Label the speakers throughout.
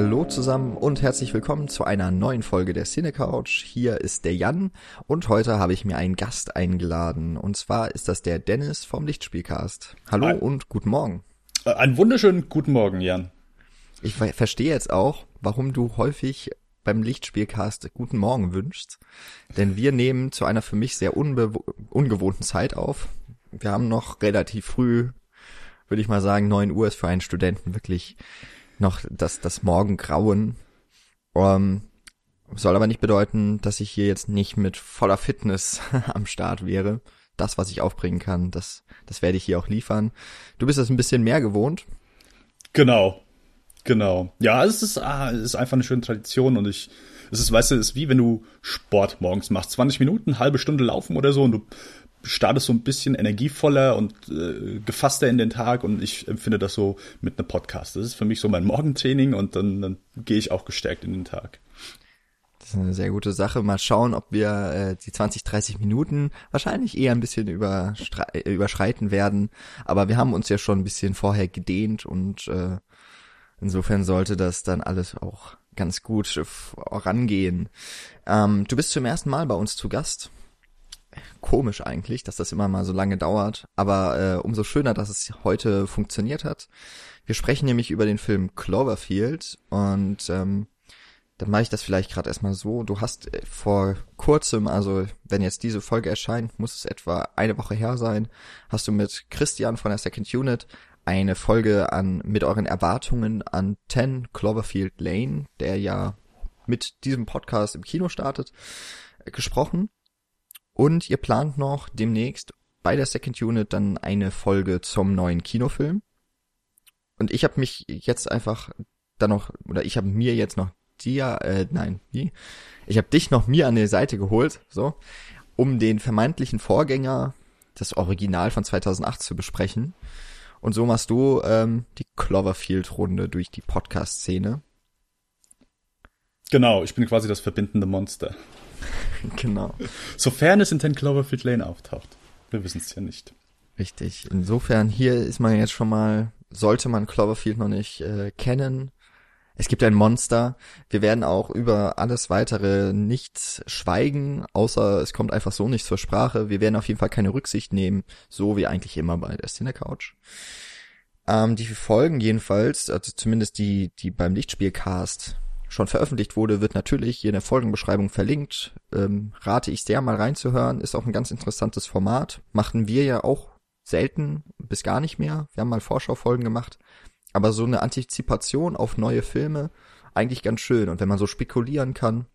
Speaker 1: Hallo zusammen und herzlich willkommen zu einer neuen Folge der Cine Couch. Hier ist der Jan und heute habe ich mir einen Gast eingeladen und zwar ist das der Dennis vom Lichtspielcast. Hallo Ein, und guten Morgen.
Speaker 2: Äh, einen wunderschönen guten Morgen, Jan.
Speaker 1: Ich verstehe jetzt auch, warum du häufig beim Lichtspielcast guten Morgen wünschst, denn wir nehmen zu einer für mich sehr ungewohnten Zeit auf. Wir haben noch relativ früh, würde ich mal sagen, neun Uhr ist für einen Studenten wirklich noch das, das Morgengrauen. Um, ähm, soll aber nicht bedeuten, dass ich hier jetzt nicht mit voller Fitness am Start wäre. Das, was ich aufbringen kann, das, das werde ich hier auch liefern. Du bist das ein bisschen mehr gewohnt.
Speaker 2: Genau. Genau. Ja, es ist, ah, es ist einfach eine schöne Tradition und ich, es ist, weißt du, es ist wie wenn du Sport morgens machst. 20 Minuten, halbe Stunde laufen oder so und du startest so ein bisschen energievoller und äh, gefasster in den Tag und ich empfinde das so mit einem Podcast. Das ist für mich so mein Morgentraining und dann, dann gehe ich auch gestärkt in den Tag.
Speaker 1: Das ist eine sehr gute Sache. Mal schauen, ob wir äh, die 20, 30 Minuten wahrscheinlich eher ein bisschen äh, überschreiten werden. Aber wir haben uns ja schon ein bisschen vorher gedehnt und äh, insofern sollte das dann alles auch ganz gut vorangehen. Ähm, du bist zum ersten Mal bei uns zu Gast komisch eigentlich, dass das immer mal so lange dauert, aber äh, umso schöner, dass es heute funktioniert hat. Wir sprechen nämlich über den Film Cloverfield und ähm, dann mache ich das vielleicht gerade erstmal so. Du hast äh, vor kurzem, also wenn jetzt diese Folge erscheint, muss es etwa eine Woche her sein, hast du mit Christian von der Second Unit eine Folge an mit euren Erwartungen an 10 Cloverfield Lane, der ja mit diesem Podcast im Kino startet, äh, gesprochen. Und ihr plant noch demnächst bei der Second Unit dann eine Folge zum neuen Kinofilm. Und ich habe mich jetzt einfach dann noch, oder ich habe mir jetzt noch dir, äh, nein, wie? Ich habe dich noch mir an die Seite geholt, so, um den vermeintlichen Vorgänger, das Original von 2008 zu besprechen. Und so machst du ähm, die Cloverfield-Runde durch die Podcast-Szene.
Speaker 2: Genau, ich bin quasi das verbindende Monster.
Speaker 1: genau.
Speaker 2: Sofern es in Ten Cloverfield Lane auftaucht. Wir wissen es ja nicht.
Speaker 1: Richtig. Insofern, hier ist man jetzt schon mal, sollte man Cloverfield noch nicht äh, kennen. Es gibt ein Monster. Wir werden auch über alles weitere nichts schweigen, außer es kommt einfach so nicht zur Sprache. Wir werden auf jeden Fall keine Rücksicht nehmen, so wie eigentlich immer bei der Cine Couch. Ähm, die Folgen jedenfalls, also zumindest die, die beim Lichtspielcast schon veröffentlicht wurde, wird natürlich hier in der Folgenbeschreibung verlinkt. Ähm, rate ich sehr mal reinzuhören. Ist auch ein ganz interessantes Format. Machen wir ja auch selten bis gar nicht mehr. Wir haben mal Vorschaufolgen gemacht. Aber so eine Antizipation auf neue Filme, eigentlich ganz schön. Und wenn man so spekulieren kann,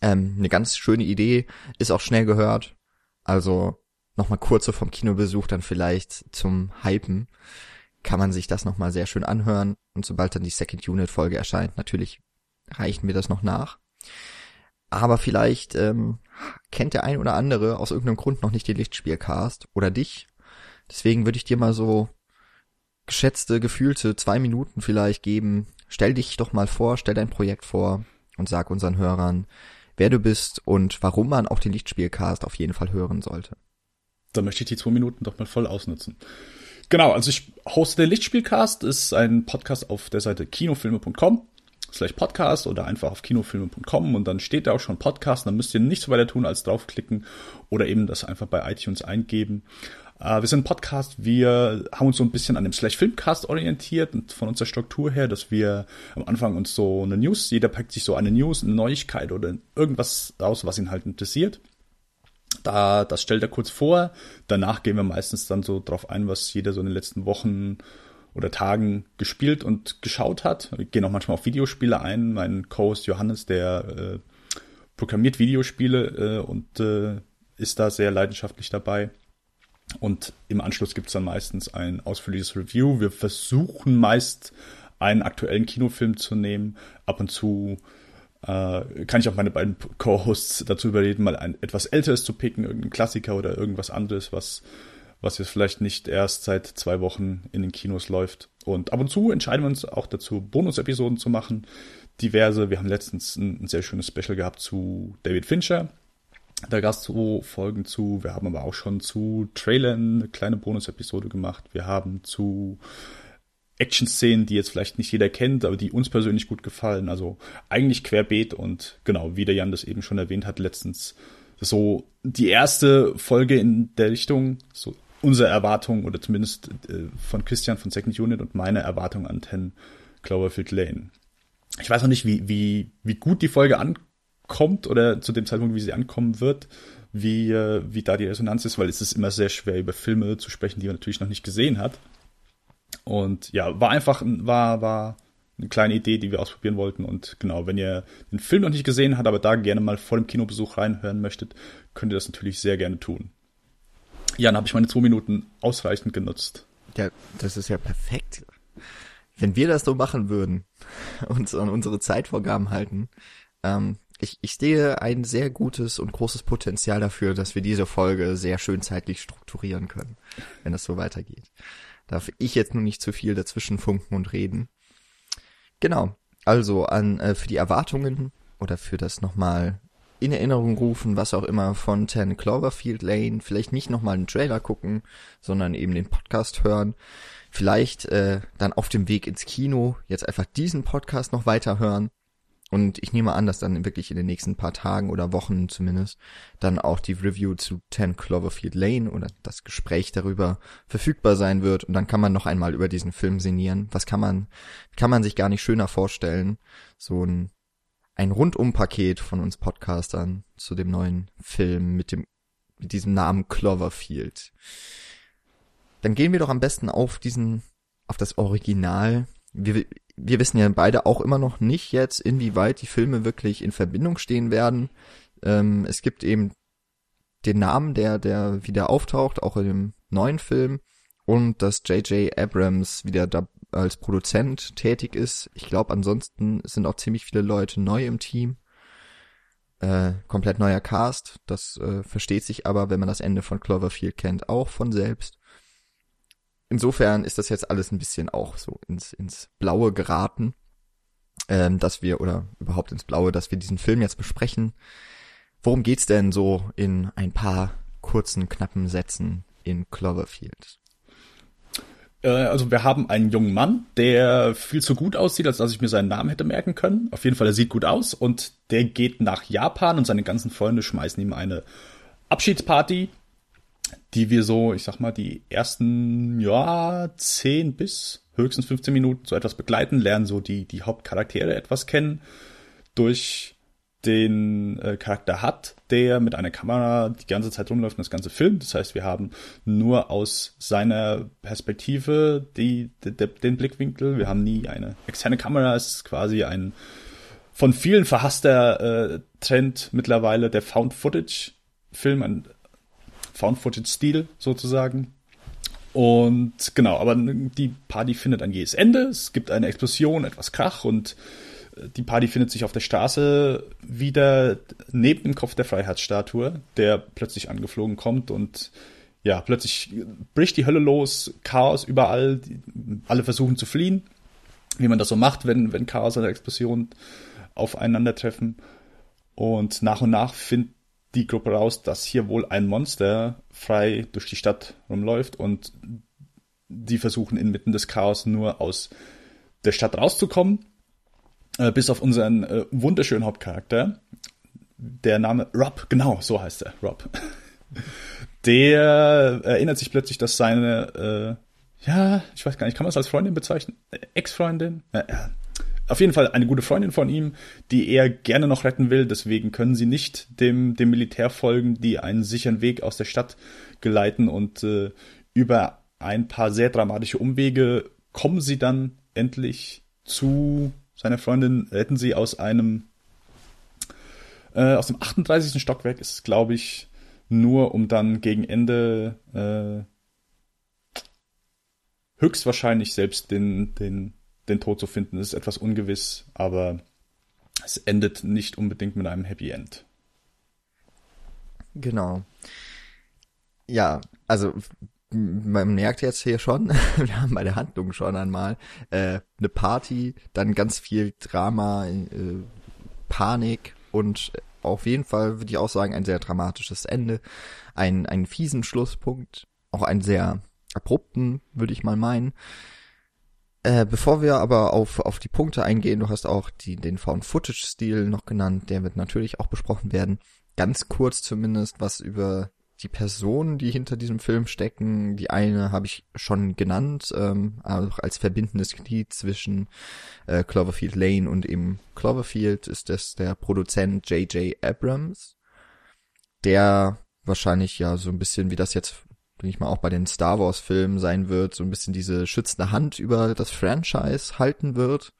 Speaker 1: ähm, eine ganz schöne Idee, ist auch schnell gehört. Also nochmal kurze vom Kinobesuch dann vielleicht zum Hypen, kann man sich das nochmal sehr schön anhören. Und sobald dann die Second Unit Folge erscheint, natürlich reichen wir das noch nach. Aber vielleicht ähm, kennt der ein oder andere aus irgendeinem Grund noch nicht den Lichtspielcast oder dich. Deswegen würde ich dir mal so geschätzte, gefühlte zwei Minuten vielleicht geben. Stell dich doch mal vor, stell dein Projekt vor und sag unseren Hörern, wer du bist und warum man auch den Lichtspielcast auf jeden Fall hören sollte.
Speaker 2: Da möchte ich die zwei Minuten doch mal voll ausnutzen. Genau, also ich hoste den Lichtspielcast, ist ein Podcast auf der Seite kinofilme.com slash Podcast oder einfach auf kinofilme.com und dann steht da auch schon Podcast. Dann müsst ihr nichts weiter tun als draufklicken oder eben das einfach bei iTunes eingeben. Uh, wir sind ein Podcast, wir haben uns so ein bisschen an dem Slash Filmcast orientiert und von unserer Struktur her, dass wir am Anfang uns so eine News, jeder packt sich so eine News, eine Neuigkeit oder irgendwas aus, was ihn halt interessiert. Da, das stellt er kurz vor. Danach gehen wir meistens dann so drauf ein, was jeder so in den letzten Wochen oder Tagen gespielt und geschaut hat. Wir gehen auch manchmal auf Videospiele ein. Mein Co-Host Johannes, der äh, programmiert Videospiele äh, und äh, ist da sehr leidenschaftlich dabei. Und im Anschluss gibt's dann meistens ein ausführliches Review. Wir versuchen meist einen aktuellen Kinofilm zu nehmen. Ab und zu äh, kann ich auch meine beiden Co-Hosts dazu überreden, mal ein etwas älteres zu picken, irgendein Klassiker oder irgendwas anderes, was was jetzt vielleicht nicht erst seit zwei Wochen in den Kinos läuft. Und ab und zu entscheiden wir uns auch dazu, Bonus-Episoden zu machen. Diverse. Wir haben letztens ein, ein sehr schönes Special gehabt zu David Fincher. Da gab es so Folgen zu. Wir haben aber auch schon zu Trailern eine kleine Bonus-Episode gemacht. Wir haben zu Action-Szenen, die jetzt vielleicht nicht jeder kennt, aber die uns persönlich gut gefallen. Also eigentlich querbeet und genau, wie der Jan das eben schon erwähnt hat, letztens so die erste Folge in der Richtung, so unsere Erwartung oder zumindest äh, von Christian von Second Unit und meine Erwartung an 10 Cloverfield Lane. Ich weiß noch nicht, wie, wie, wie gut die Folge ankommt oder zu dem Zeitpunkt, wie sie ankommen wird, wie, äh, wie da die Resonanz ist, weil es ist immer sehr schwer, über Filme zu sprechen, die man natürlich noch nicht gesehen hat. Und ja, war einfach, war, war eine kleine Idee, die wir ausprobieren wollten. Und genau, wenn ihr den Film noch nicht gesehen habt, aber da gerne mal vor dem Kinobesuch reinhören möchtet, könnt ihr das natürlich sehr gerne tun. Ja, dann habe ich meine zwei Minuten ausreichend genutzt.
Speaker 1: Ja, das ist ja perfekt. Wenn wir das so machen würden, uns an unsere Zeitvorgaben halten, ähm, ich, ich sehe ein sehr gutes und großes Potenzial dafür, dass wir diese Folge sehr schön zeitlich strukturieren können, wenn das so weitergeht. Darf ich jetzt nur nicht zu viel dazwischen funken und reden. Genau. Also an äh, für die Erwartungen oder für das nochmal in Erinnerung rufen, was auch immer von 10 Cloverfield Lane, vielleicht nicht nochmal einen Trailer gucken, sondern eben den Podcast hören. Vielleicht äh, dann auf dem Weg ins Kino jetzt einfach diesen Podcast noch weiter hören und ich nehme an, dass dann wirklich in den nächsten paar Tagen oder Wochen zumindest dann auch die Review zu 10 Cloverfield Lane oder das Gespräch darüber verfügbar sein wird. Und dann kann man noch einmal über diesen Film sinnieren. Was kann man, kann man sich gar nicht schöner vorstellen? So ein, ein Rundumpaket von uns Podcastern zu dem neuen Film mit dem, mit diesem Namen Cloverfield. Dann gehen wir doch am besten auf diesen, auf das Original. Wir, wir wissen ja beide auch immer noch nicht jetzt, inwieweit die Filme wirklich in Verbindung stehen werden. Ähm, es gibt eben den Namen, der, der wieder auftaucht, auch in dem neuen Film. Und dass J.J. Abrams wieder da als Produzent tätig ist. Ich glaube, ansonsten sind auch ziemlich viele Leute neu im Team. Äh, komplett neuer Cast. Das äh, versteht sich aber, wenn man das Ende von Cloverfield kennt, auch von selbst insofern ist das jetzt alles ein bisschen auch so ins, ins Blaue geraten, ähm, dass wir, oder überhaupt ins Blaue, dass wir diesen Film jetzt besprechen. Worum geht's denn so in ein paar kurzen, knappen Sätzen in Cloverfield?
Speaker 2: Äh, also wir haben einen jungen Mann, der viel zu gut aussieht, als dass ich mir seinen Namen hätte merken können. Auf jeden Fall, er sieht gut aus und der geht nach Japan und seine ganzen Freunde schmeißen ihm eine Abschiedsparty die wir so, ich sag mal, die ersten, ja, 10 bis höchstens 15 Minuten so etwas begleiten, lernen so die, die Hauptcharaktere etwas kennen durch den äh, Charakter hat, der mit einer Kamera die ganze Zeit rumläuft und das ganze Film. Das heißt, wir haben nur aus seiner Perspektive die, de, de, den Blickwinkel. Wir haben nie eine externe Kamera. Es ist quasi ein von vielen verhasster äh, Trend mittlerweile der Found Footage Film, ein Found-Footage-Stil sozusagen. Und genau, aber die Party findet ein jähes Ende. Es gibt eine Explosion, etwas Krach und die Party findet sich auf der Straße wieder neben dem Kopf der Freiheitsstatue, der plötzlich angeflogen kommt und ja, plötzlich bricht die Hölle los, Chaos überall, alle versuchen zu fliehen, wie man das so macht, wenn, wenn Chaos und Explosion aufeinandertreffen. Und nach und nach finden die Gruppe raus, dass hier wohl ein Monster frei durch die Stadt rumläuft und die versuchen inmitten des Chaos nur aus der Stadt rauszukommen, äh, bis auf unseren äh, wunderschönen Hauptcharakter. Der Name Rob, genau, so heißt er, Rob. Der erinnert sich plötzlich, dass seine, äh, ja, ich weiß gar nicht, kann man es als Freundin bezeichnen? Ex-Freundin? Ja, ja, auf jeden Fall eine gute Freundin von ihm, die er gerne noch retten will. Deswegen können sie nicht dem, dem Militär folgen, die einen sicheren Weg aus der Stadt geleiten und äh, über ein paar sehr dramatische Umwege kommen sie dann endlich zu seiner Freundin, retten sie aus einem äh, aus dem 38. Stockwerk ist glaube ich, nur um dann gegen Ende äh, höchstwahrscheinlich selbst den, den den Tod zu finden, ist etwas ungewiss, aber es endet nicht unbedingt mit einem Happy End.
Speaker 1: Genau. Ja, also man merkt jetzt hier schon, wir haben bei der Handlung schon einmal äh, eine Party, dann ganz viel Drama, äh, Panik und auf jeden Fall würde ich auch sagen ein sehr dramatisches Ende, ein einen fiesen Schlusspunkt, auch einen sehr abrupten, würde ich mal meinen Äh, bevor wir aber auf, auf die Punkte eingehen, du hast auch die, den Found-Footage-Stil noch genannt, der wird natürlich auch besprochen werden. Ganz kurz zumindest was über die Personen, die hinter diesem Film stecken. Die eine habe ich schon genannt, ähm, auch als verbindendes Glied zwischen äh, Cloverfield Lane und eben Cloverfield ist das der Produzent J.J. Abrams, der wahrscheinlich ja so ein bisschen wie das jetzt denke ich mal auch bei den Star Wars Filmen sein wird, so ein bisschen diese schützende Hand über das Franchise halten wird.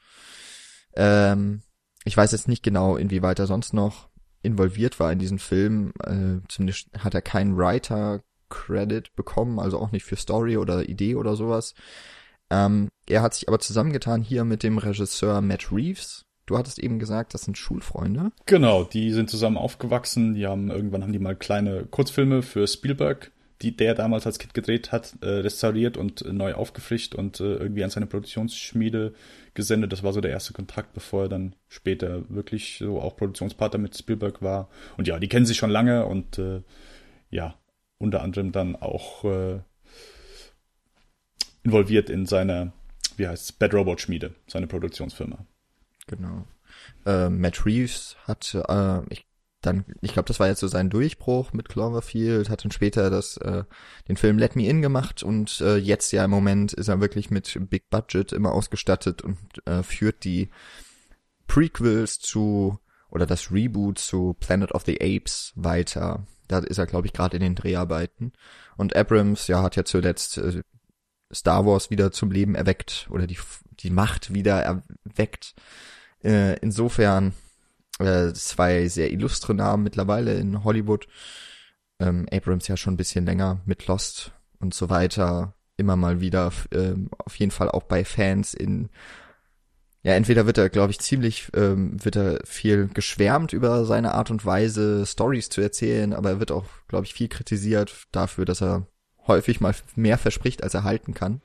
Speaker 1: Ähm, ich weiß jetzt nicht genau, inwieweit er sonst noch involviert war in diesen Film. Äh, zumindest hat er keinen Writer-Credit bekommen, also auch nicht für Story oder Idee oder sowas. Ähm, er hat sich aber zusammengetan hier mit dem Regisseur Matt Reeves. Du hattest eben gesagt, das sind Schulfreunde.
Speaker 2: Genau, die sind zusammen aufgewachsen. Die haben irgendwann haben die mal kleine Kurzfilme für Spielberg die der damals als Kind gedreht hat, äh, restauriert und äh, neu aufgefrischt und äh, irgendwie an seine Produktionsschmiede gesendet. Das war so der erste Kontakt, bevor er dann später wirklich so auch Produktionspartner mit Spielberg war. Und ja, die kennen sich schon lange und äh, ja, unter anderem dann auch äh, involviert in seiner, wie heißt es, Bad Robot Schmiede, seine Produktionsfirma.
Speaker 1: Genau. Äh, Matt Reeves hat, äh, ich dann, ich glaube, das war jetzt so sein Durchbruch mit Cloverfield, hat dann später das, äh, den Film Let Me In gemacht und äh, jetzt ja im Moment ist er wirklich mit Big Budget immer ausgestattet und äh, führt die Prequels zu oder das Reboot zu Planet of the Apes weiter. Da ist er, glaube ich, gerade in den Dreharbeiten. Und Abrams, ja, hat ja zuletzt äh, Star Wars wieder zum Leben erweckt oder die, die Macht wieder erweckt. Äh, insofern äh, zwei sehr illustre Namen mittlerweile in Hollywood. Ähm, Abrams ja schon ein bisschen länger mit Lost und so weiter. Immer mal wieder, ähm, auf jeden Fall auch bei Fans in ja, entweder wird er, glaube ich, ziemlich, ähm, wird er viel geschwärmt über seine Art und Weise, Stories zu erzählen, aber er wird auch, glaube ich, viel kritisiert dafür, dass er häufig mal mehr verspricht, als er halten kann.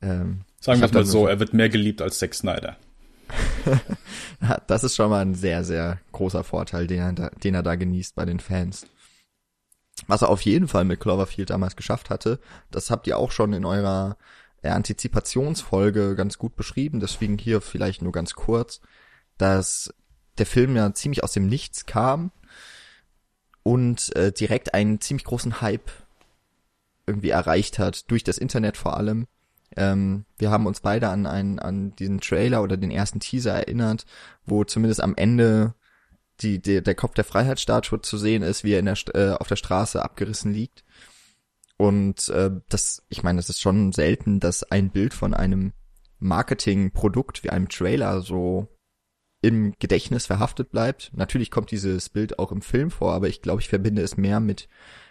Speaker 2: Ähm, Sagen wir es mal so, er wird mehr geliebt als Zack Snyder.
Speaker 1: das ist schon mal ein sehr, sehr großer Vorteil, den er, da, den er da genießt bei den Fans. Was er auf jeden Fall mit Cloverfield damals geschafft hatte, das habt ihr auch schon in eurer Antizipationsfolge ganz gut beschrieben, deswegen hier vielleicht nur ganz kurz, dass der Film ja ziemlich aus dem Nichts kam und äh, direkt einen ziemlich großen Hype irgendwie erreicht hat, durch das Internet vor allem. Ähm, wir haben uns beide an einen, an diesen Trailer oder den ersten Teaser erinnert, wo zumindest am Ende die, die der Kopf der Freiheitsstatue zu sehen ist, wie er in der, äh, auf der Straße abgerissen liegt. Und äh, das, ich meine, es ist schon selten, dass ein Bild von einem Marketingprodukt wie einem Trailer so im Gedächtnis verhaftet bleibt. Natürlich kommt dieses Bild auch im Film vor, aber ich glaube, ich verbinde es mehr mit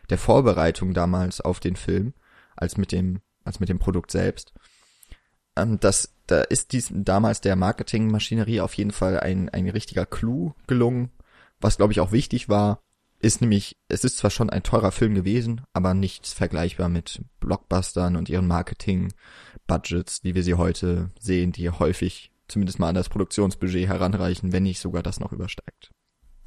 Speaker 1: der Vorbereitung damals auf den Film als mit dem als mit dem Produkt selbst. Ähm, das, da ist dies damals der Marketingmaschinerie auf jeden Fall ein, ein richtiger Clou gelungen. Was glaube ich auch wichtig war, ist nämlich, es ist zwar schon ein teurer Film gewesen, aber nichts vergleichbar mit Blockbustern und ihren Marketing-Budgets, wie wir sie heute sehen, die häufig zumindest mal an das Produktionsbudget heranreichen, wenn nicht sogar das noch übersteigt.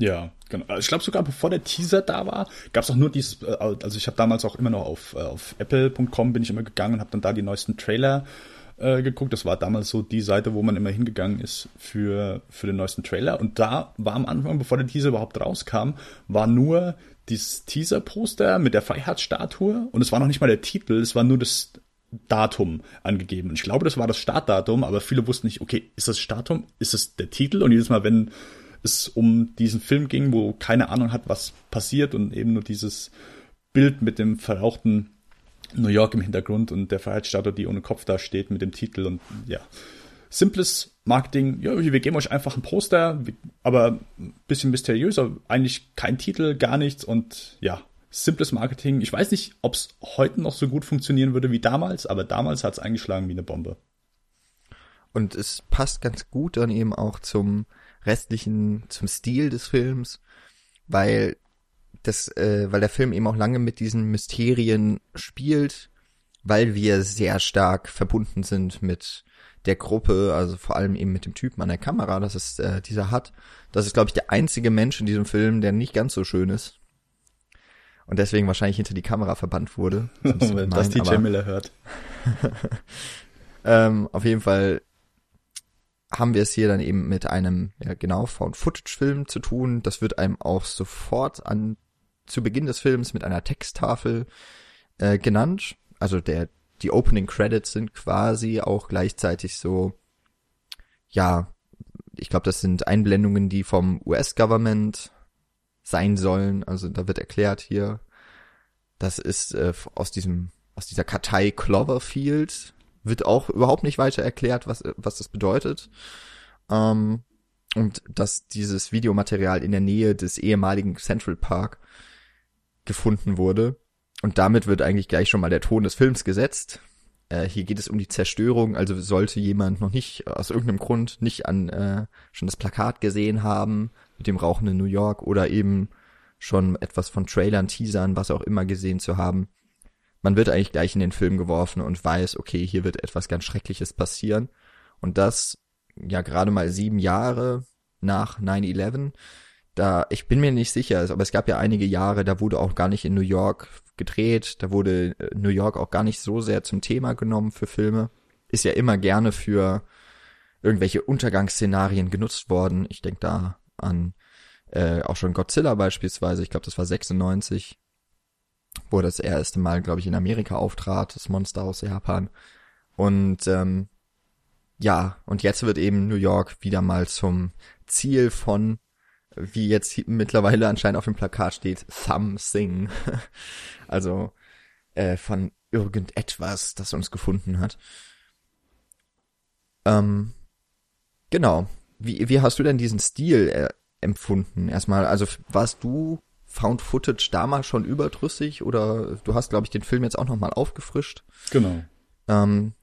Speaker 2: Ja, genau. Ich glaube sogar bevor der Teaser da war, gab es auch nur dieses, äh, also ich habe damals auch immer noch auf, äh, auf apple.com bin ich immer gegangen und habe dann da die neuesten Trailer äh, geguckt. Das war damals so die Seite, wo man immer hingegangen ist für, für den neuesten Trailer. Und da war am Anfang, bevor der Teaser überhaupt rauskam, war nur dieses Teaser-Poster mit der Freiheitsstatue und es war noch nicht mal der Titel, es war nur das Datum angegeben. Und ich glaube, das war das Startdatum, aber viele wussten nicht, okay, ist das Datum, ist das der Titel? Und jedes Mal, wenn es um diesen Film ging, wo keine Ahnung hat, was passiert und eben nur dieses Bild mit dem verrauchten New York im Hintergrund und der Freiheitsstatue, die ohne Kopf da steht mit dem Titel und ja. Simples Marketing, ja, wir geben euch einfach ein Poster, aber ein bisschen mysteriöser, eigentlich kein Titel, gar nichts und ja, simples Marketing. Ich weiß nicht, ob es heute noch so gut funktionieren würde wie damals, aber damals hat es eingeschlagen wie eine Bombe.
Speaker 1: Und es passt ganz gut dann eben auch zum restlichen, zum Stil des Films, weil das, äh, weil der Film eben auch lange mit diesen Mysterien spielt, weil wir sehr stark verbunden sind mit der Gruppe, also vor allem eben mit dem Typen an der Kamera, das ist äh, dieser hat. Das ist, glaube ich, der einzige Mensch in diesem Film, der nicht ganz so schön ist. Und deswegen wahrscheinlich hinter die Kamera verbannt wurde.
Speaker 2: Wenn das DJ Miller hört.
Speaker 1: ähm, auf jeden Fall haben wir es hier dann eben mit einem, ja genau, Found-Footage-Film zu tun. Das wird einem auch sofort an, zu Beginn des Films mit einer Texttafel äh, genannt. Also der, die Opening Credits sind quasi auch gleichzeitig so, ja, ich glaube, das sind Einblendungen, die vom US-Government sein sollen. Also da wird erklärt hier, das ist äh, aus diesem, aus dieser Kartei Cloverfield, wird auch überhaupt nicht weiter erklärt, was, was das bedeutet. Ähm, und dass dieses Videomaterial in der Nähe des ehemaligen Central Park gefunden wurde. Und damit wird eigentlich gleich schon mal der Ton des Films gesetzt. Äh, hier geht es um die Zerstörung, also sollte jemand noch nicht aus irgendeinem Grund nicht an äh, schon das Plakat gesehen haben mit dem rauchenden New York oder eben schon etwas von Trailern, Teasern, was auch immer gesehen zu haben, man wird eigentlich gleich in den Film geworfen und weiß, okay, hier wird etwas ganz Schreckliches passieren. Und das ja gerade mal sieben Jahre nach 9-11. Da, ich bin mir nicht sicher, aber es gab ja einige Jahre, da wurde auch gar nicht in New York gedreht, da wurde äh, New York auch gar nicht so sehr zum Thema genommen für Filme. Ist ja immer gerne für irgendwelche Untergangsszenarien genutzt worden. Ich denke da an äh, auch schon Godzilla beispielsweise, ich glaube, das war 96 wo das erste Mal, glaube ich, in Amerika auftrat, das Monster aus Japan. Und ähm, ja, und jetzt wird eben New York wieder mal zum Ziel von, wie jetzt mittlerweile anscheinend auf dem Plakat steht, something. also äh, von irgendetwas, das uns gefunden hat. Ähm, genau. Wie, wie hast du denn diesen Stil äh, empfunden? Erstmal, also warst du Found Footage damals schon überdrüssig oder du hast, glaube ich, den Film jetzt auch nochmal aufgefrischt.
Speaker 2: Genau.
Speaker 1: Ähm,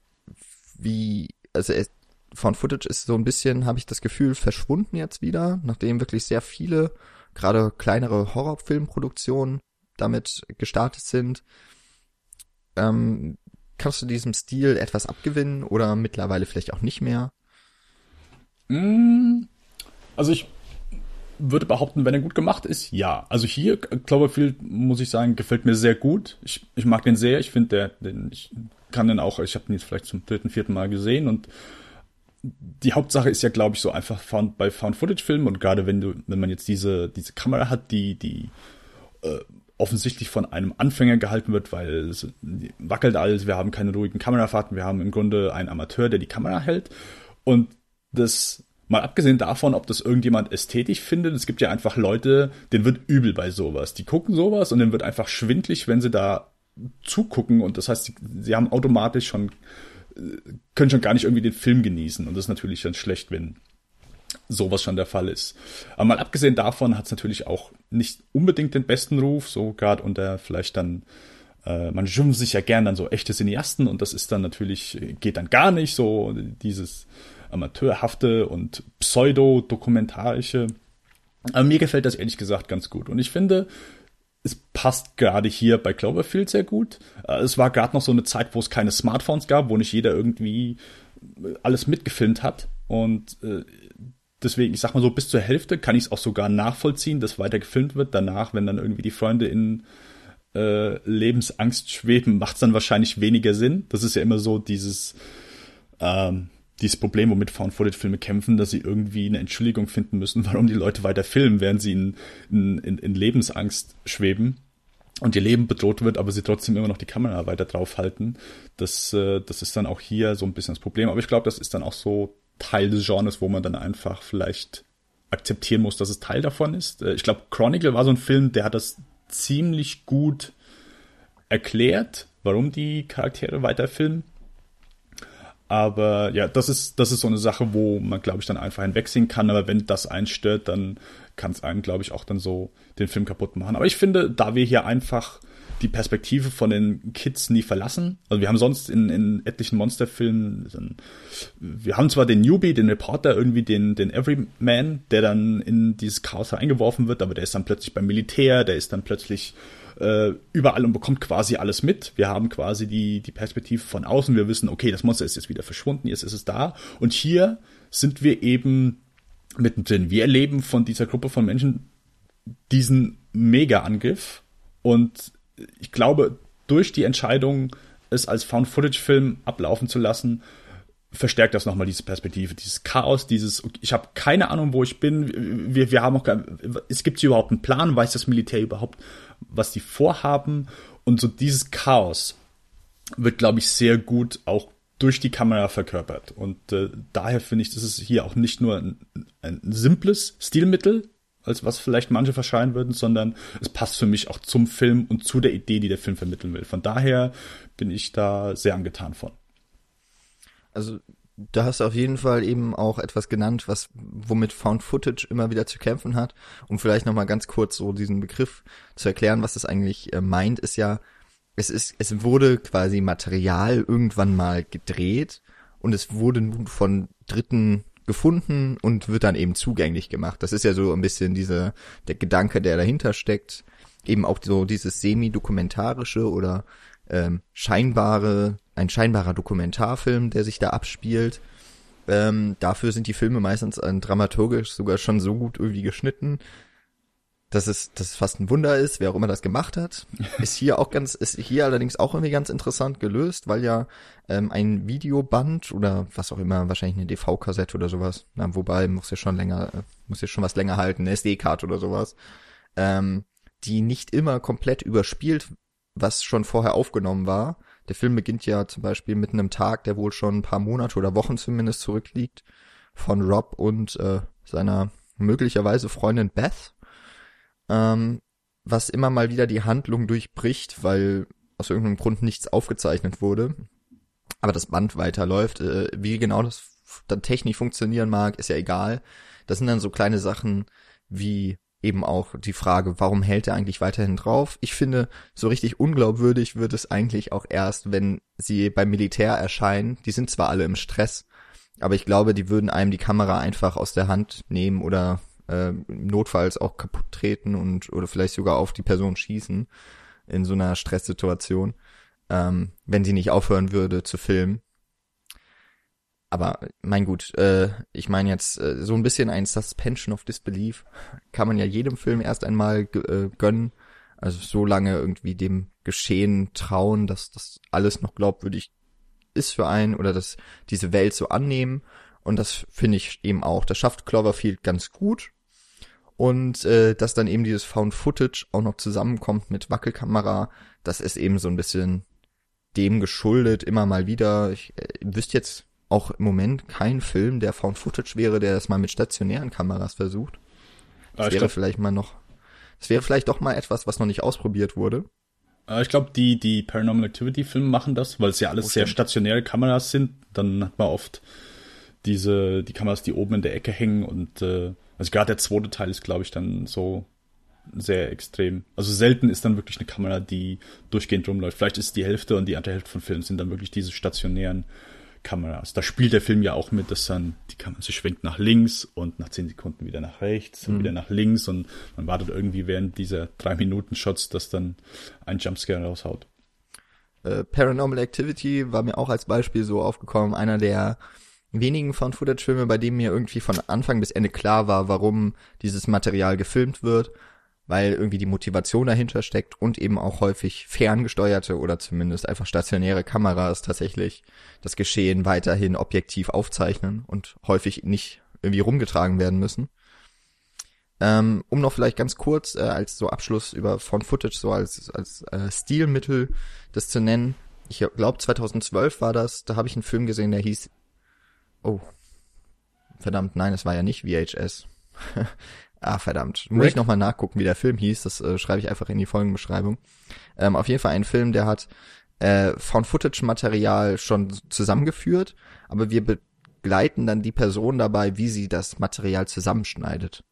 Speaker 1: wie, also es, Found Footage ist so ein bisschen, habe ich das Gefühl, verschwunden jetzt wieder, nachdem wirklich sehr viele, gerade kleinere Horrorfilmproduktionen damit gestartet sind. Ähm, kannst du diesem Stil etwas abgewinnen oder mittlerweile vielleicht auch nicht mehr?
Speaker 2: Mm, also ich würde behaupten, wenn er gut gemacht ist, ja. Also hier, Cloverfield, muss ich sagen, gefällt mir sehr gut. Ich, ich mag den sehr. Ich finde, der, den, ich kann den auch, ich habe den jetzt vielleicht zum dritten, vierten Mal gesehen und die Hauptsache ist ja, glaube ich, so einfach found, bei Found-Footage-Filmen und gerade wenn du, wenn man jetzt diese, diese Kamera hat, die, die äh, offensichtlich von einem Anfänger gehalten wird, weil es wackelt alles, wir haben keine ruhigen Kamerafahrten, wir haben im Grunde einen Amateur, der die Kamera hält und das Mal abgesehen davon, ob das irgendjemand ästhetisch findet, es gibt ja einfach Leute, denen wird übel bei sowas. Die gucken sowas und denen wird einfach schwindlig, wenn sie da zugucken und das heißt, sie, sie haben automatisch schon, äh, können schon gar nicht irgendwie den Film genießen und das ist natürlich dann schlecht, wenn sowas schon der Fall ist. Aber mal abgesehen davon hat es natürlich auch nicht unbedingt den besten Ruf, so gerade unter vielleicht dann äh, man schimpft sich ja gern dann so echte Cineasten und das ist dann natürlich, geht dann gar nicht so, dieses amateurhafte und pseudo-dokumentarische. Aber mir gefällt das ehrlich gesagt ganz gut. Und ich finde, es passt gerade hier bei Cloverfield sehr gut. Äh, es war gerade noch so eine Zeit, wo es keine Smartphones gab, wo nicht jeder irgendwie alles mitgefilmt hat. Und äh, deswegen, ich sag mal so, bis zur Hälfte kann ich es auch sogar nachvollziehen, dass weiter gefilmt wird. Danach, wenn dann irgendwie die Freunde in äh, Lebensangst schweben, macht es dann wahrscheinlich weniger Sinn. Das ist ja immer so dieses, ähm, dieses Problem, womit Found-Footage-Filme kämpfen, dass sie irgendwie eine Entschuldigung finden müssen, warum die Leute weiter filmen, während sie in, in, in Lebensangst schweben und ihr Leben bedroht wird, aber sie trotzdem immer noch die Kamera weiter draufhalten. Das, äh, das ist dann auch hier so ein bisschen das Problem. Aber ich glaube, das ist dann auch so Teil des Genres, wo man dann einfach vielleicht akzeptieren muss, dass es Teil davon ist. Äh, ich glaube, Chronicle war so ein Film, der hat das ziemlich gut erklärt, warum die Charaktere weiter filmen. Aber ja, das ist, das ist so eine Sache, wo man, glaube ich, dann einfach hinwegsehen kann. Aber wenn das einen stört, dann kann es einen, glaube ich, auch dann so den Film kaputt machen. Aber ich finde, da wir hier einfach die Perspektive von den Kids nie verlassen. Also wir haben sonst in, in etlichen Monsterfilmen, wir haben zwar den Newbie, den Reporter, irgendwie den, den Everyman, der dann in dieses Chaos eingeworfen wird, aber der ist dann plötzlich beim Militär, der ist dann plötzlich äh, überall und bekommt quasi alles mit. Wir haben quasi die, die Perspektive von außen. Wir wissen, okay, das Monster ist jetzt wieder verschwunden, jetzt ist es da. Und hier sind wir eben mittendrin. Wir erleben von dieser Gruppe von Menschen diesen Mega-Angriff. Und ich glaube, durch die Entscheidung, es als Found-Footage-Film ablaufen zu lassen, verstärkt das nochmal diese Perspektive, dieses Chaos, dieses, ich habe keine Ahnung, wo ich bin, wir, wir haben auch, es gibt hier überhaupt einen Plan, weiß das Militär überhaupt, was die vorhaben und so dieses Chaos wird, glaube ich, sehr gut auch durch die Kamera verkörpert und äh, daher finde ich, das ist hier auch nicht nur ein, ein simples Stilmittel, als was vielleicht manche verschreien würden, sondern es passt für mich auch zum Film und zu der Idee, die der Film vermitteln will. Von daher bin ich da sehr angetan von.
Speaker 1: Also da hast du auf jeden Fall eben auch etwas genannt, was womit Found Footage immer wieder zu kämpfen hat. Um vielleicht noch mal ganz kurz so diesen Begriff zu erklären, was das eigentlich äh, meint, ist ja, es ist, es wurde quasi Material irgendwann mal gedreht und es wurde nun von Dritten gefunden und wird dann eben zugänglich gemacht. Das ist ja so ein bisschen diese, der Gedanke, der dahinter steckt. Eben auch so dieses semi-dokumentarische oder ähm, scheinbare, ein scheinbarer Dokumentarfilm, der sich da abspielt. Ähm, dafür sind die Filme meistens äh, dramaturgisch sogar schon so gut irgendwie geschnitten, dass es, dass es fast ein Wunder ist, wer auch immer das gemacht hat. Ist hier auch ganz, ist hier allerdings auch irgendwie ganz interessant gelöst, weil ja ähm, ein Videoband oder was auch immer, wahrscheinlich eine DV-Kassette oder sowas, na, wobei muss ja schon länger, äh, muss ja schon was länger halten, eine SD-Karte oder sowas, ähm, die nicht immer komplett überspielt, was schon vorher aufgenommen war. Der Film beginnt ja zum Beispiel mit einem Tag, der wohl schon ein paar Monate oder Wochen zumindest zurückliegt, von Rob und äh, seiner möglicherweise Freundin Beth ähm, was immer mal wieder die Handlung durchbricht, weil aus irgendeinem Grund nichts aufgezeichnet wurde. Aber das Band weiterläuft. Äh, wie genau das dann technisch funktionieren mag, ist ja egal. Das sind dann so kleine Sachen wie eben auch die Frage, warum hält er eigentlich weiterhin drauf? Ich finde, so richtig unglaubwürdig wird es eigentlich auch erst, wenn sie beim Militär erscheinen. Die sind zwar alle im Stress, aber ich glaube, die würden einem die Kamera einfach aus der Hand nehmen oder äh, notfalls auch kaputt treten und oder vielleicht sogar auf die Person schießen in so einer Stresssituation, ähm, wenn sie nicht aufhören würde zu filmen. Aber mein gut, äh, ich meine jetzt äh, so ein bisschen ein Suspension of Disbelief kann man ja jedem Film erst einmal äh, gönnen. Also so lange irgendwie dem Geschehen trauen, dass das alles noch glaubwürdig ist für einen oder dass diese Welt so annehmen. Und das finde ich eben auch. Das schafft Cloverfield ganz gut und äh, dass dann eben dieses Found Footage auch noch zusammenkommt mit Wackelkamera, das ist eben so ein bisschen dem geschuldet, immer mal wieder. Ich äh, wüsste jetzt auch im Moment kein Film, der Found Footage wäre, der das mal mit stationären Kameras versucht. Das ah, wäre glaub, vielleicht mal noch, das wäre vielleicht doch mal etwas, was noch nicht ausprobiert wurde.
Speaker 2: Ah, ich glaube, die, die Paranormal Activity Filme machen das, weil es ja alles oh, sehr stationäre Kameras sind. Dann hat man oft diese, die Kameras, die oben in der Ecke hängen und äh, also gerade der zweite Teil ist, glaube ich, dann so sehr extrem. Also selten ist dann wirklich eine Kamera, die durchgehend rumläuft. Vielleicht ist die Hälfte und die andere Hälfte von Filmen sind dann wirklich diese stationären Kameras. Da spielt der Film ja auch mit, dass dann die Kamera sich schwenkt nach links und nach zehn Sekunden wieder nach rechts und mhm. wieder nach links und man wartet irgendwie während dieser drei Minuten Shots, dass dann ein Jumpscare raushaut.
Speaker 1: Äh, Paranormal Activity war mir auch als Beispiel so aufgekommen, einer der wenigen Found-Footage-Filme, bei denen mir irgendwie von Anfang bis Ende klar war, warum dieses Material gefilmt wird, weil irgendwie die Motivation dahinter steckt und eben auch häufig ferngesteuerte oder zumindest einfach stationäre Kameras tatsächlich das Geschehen weiterhin objektiv aufzeichnen und häufig nicht irgendwie rumgetragen werden müssen. Ähm, um noch vielleicht ganz kurz äh, als so Abschluss über Found Footage so als als äh, Stilmittel das zu nennen. Ich glaube 2012 war das, da habe ich einen Film gesehen, der hieß Oh. Verdammt, nein, es war ja nicht VHS. ah, verdammt. Muss Rick? ich nochmal nachgucken, wie der Film hieß. Das äh, schreibe ich einfach in die Folgenbeschreibung. Ähm, auf jeden Fall ein Film, der hat äh, Found-Footage-Material schon zusammengeführt, aber wir begleiten dann die Person dabei, wie sie das Material zusammenschneidet.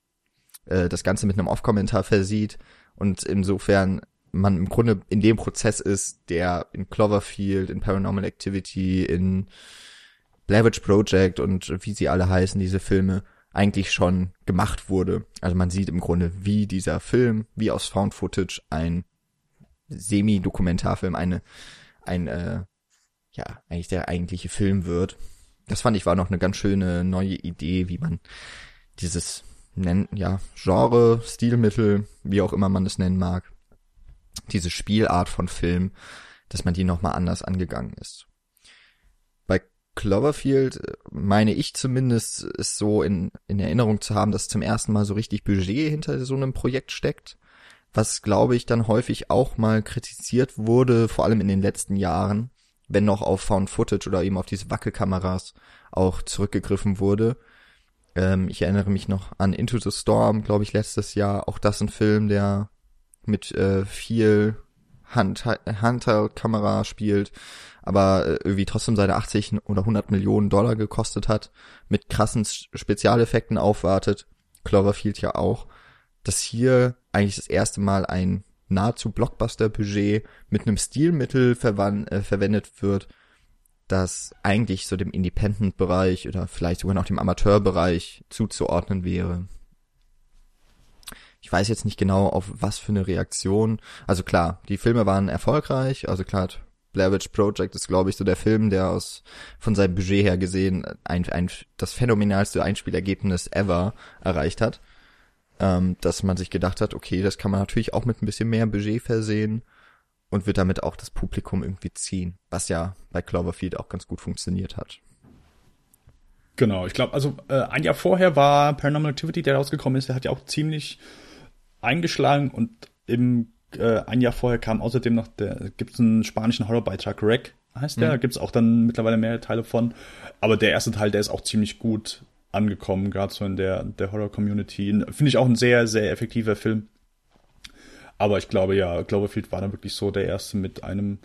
Speaker 1: Äh, das Ganze mit einem Off-Kommentar versieht und insofern man im Grunde in dem Prozess ist, der in Cloverfield, in Paranormal Activity, in Blair Project und wie sie alle heißen, diese Filme, eigentlich schon gemacht wurde. Also man sieht im Grunde, wie dieser Film, wie aus Found Footage ein Semi-Dokumentarfilm, eine, ein, äh, ja, eigentlich der eigentliche Film wird. Das fand ich war noch eine ganz schöne neue Idee, wie man dieses nennen, ja, Genre, Stilmittel, wie auch immer man es nennen mag, diese Spielart von Film, dass man die nochmal anders angegangen ist. Cloverfield, meine ich zumindest, ist so in, in Erinnerung zu haben, dass zum ersten Mal so richtig Budget hinter so einem Projekt steckt. Was, glaube ich, dann häufig auch mal kritisiert wurde, vor allem in den letzten Jahren, wenn noch auf Found Footage oder eben auf diese Wackelkameras auch zurückgegriffen wurde. Ähm, ich erinnere mich noch an Into the Storm, glaube ich, letztes Jahr. Auch das ein Film, der mit äh, viel Handheld-Kamera spielt, aber äh, irgendwie trotzdem seine 80 oder 100 Millionen Dollar gekostet hat, mit krassen Spezialeffekten aufwartet. Cloverfield ja auch. Dass hier eigentlich das erste Mal ein nahezu Blockbuster-Budget mit einem Stilmittel äh, verwendet wird, das eigentlich so dem Independent-Bereich oder vielleicht sogar noch dem Amateur-Bereich zuzuordnen wäre. Ich weiß jetzt nicht genau, auf was für eine Reaktion. Also klar, die Filme waren erfolgreich. Also klar, Blair Witch Project ist, glaube ich, so der Film, der aus von seinem Budget her gesehen ein, ein das phänomenalste Einspielergebnis ever erreicht hat. Ähm, dass man sich gedacht hat, okay, das kann man natürlich auch mit ein bisschen mehr Budget versehen und wird damit auch das Publikum irgendwie ziehen, was ja bei Cloverfield auch ganz gut funktioniert hat.
Speaker 2: Genau, ich glaube, also äh, ein Jahr vorher war Paranormal Activity, der rausgekommen ist, der hat ja auch ziemlich eingeschlagen und im äh, ein Jahr vorher kam außerdem noch der gibt's einen spanischen Horrorbeitrag Rec heißt der, mhm. gibt's auch dann mittlerweile mehrere Teile von, aber der erste Teil, der ist auch ziemlich gut angekommen, gerade so in der der Horror Community. Finde ich auch ein sehr sehr effektiver Film. Aber ich glaube ja, Cloverfield war dann wirklich so der erste mit einem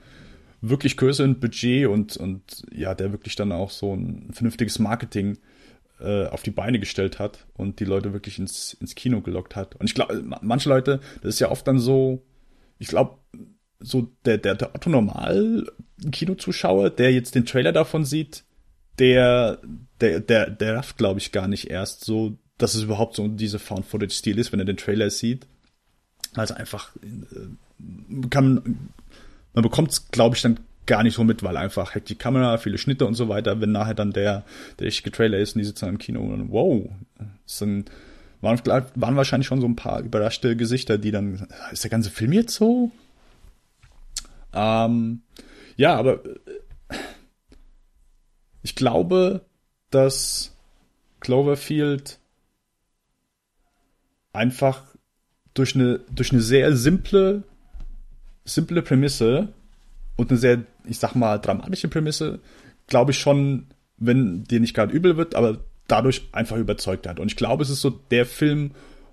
Speaker 2: wirklich größeren Budget und und ja, der wirklich dann auch so ein vernünftiges Marketing äh, auf die Beine gestellt hat und die Leute wirklich ins, ins Kino gelockt hat. Und ich glaube, manche Leute, das ist ja oft dann so, ich glaube, so der, der, der Otto Normal Kinozuschauer, der jetzt den Trailer davon sieht, der, der, der, der rafft, glaube ich, gar nicht erst so, dass es überhaupt so diese Found-Footage-Stil ist, wenn er den Trailer sieht. Also einfach, äh, kann, man bekommt es, glaube ich, dann gar nicht so mit, weil einfach hackt die Kamera, viele Schnitte und so weiter. Wenn nachher dann der, der richtige Trailer ist und die sitzen im Kino und wow, das waren, waren wahrscheinlich schon so ein paar überraschte Gesichter, die dann, ist der ganze Film jetzt so? Ähm, ja, aber äh, ich glaube, dass Cloverfield einfach durch eine, durch eine sehr simple, simple Prämisse und eine sehr, ich sag mal, dramatische Prämisse, glaube ich schon, wenn dir nicht gerade übel wird, aber dadurch einfach überzeugt hat. Und ich glaube, es ist so der Film,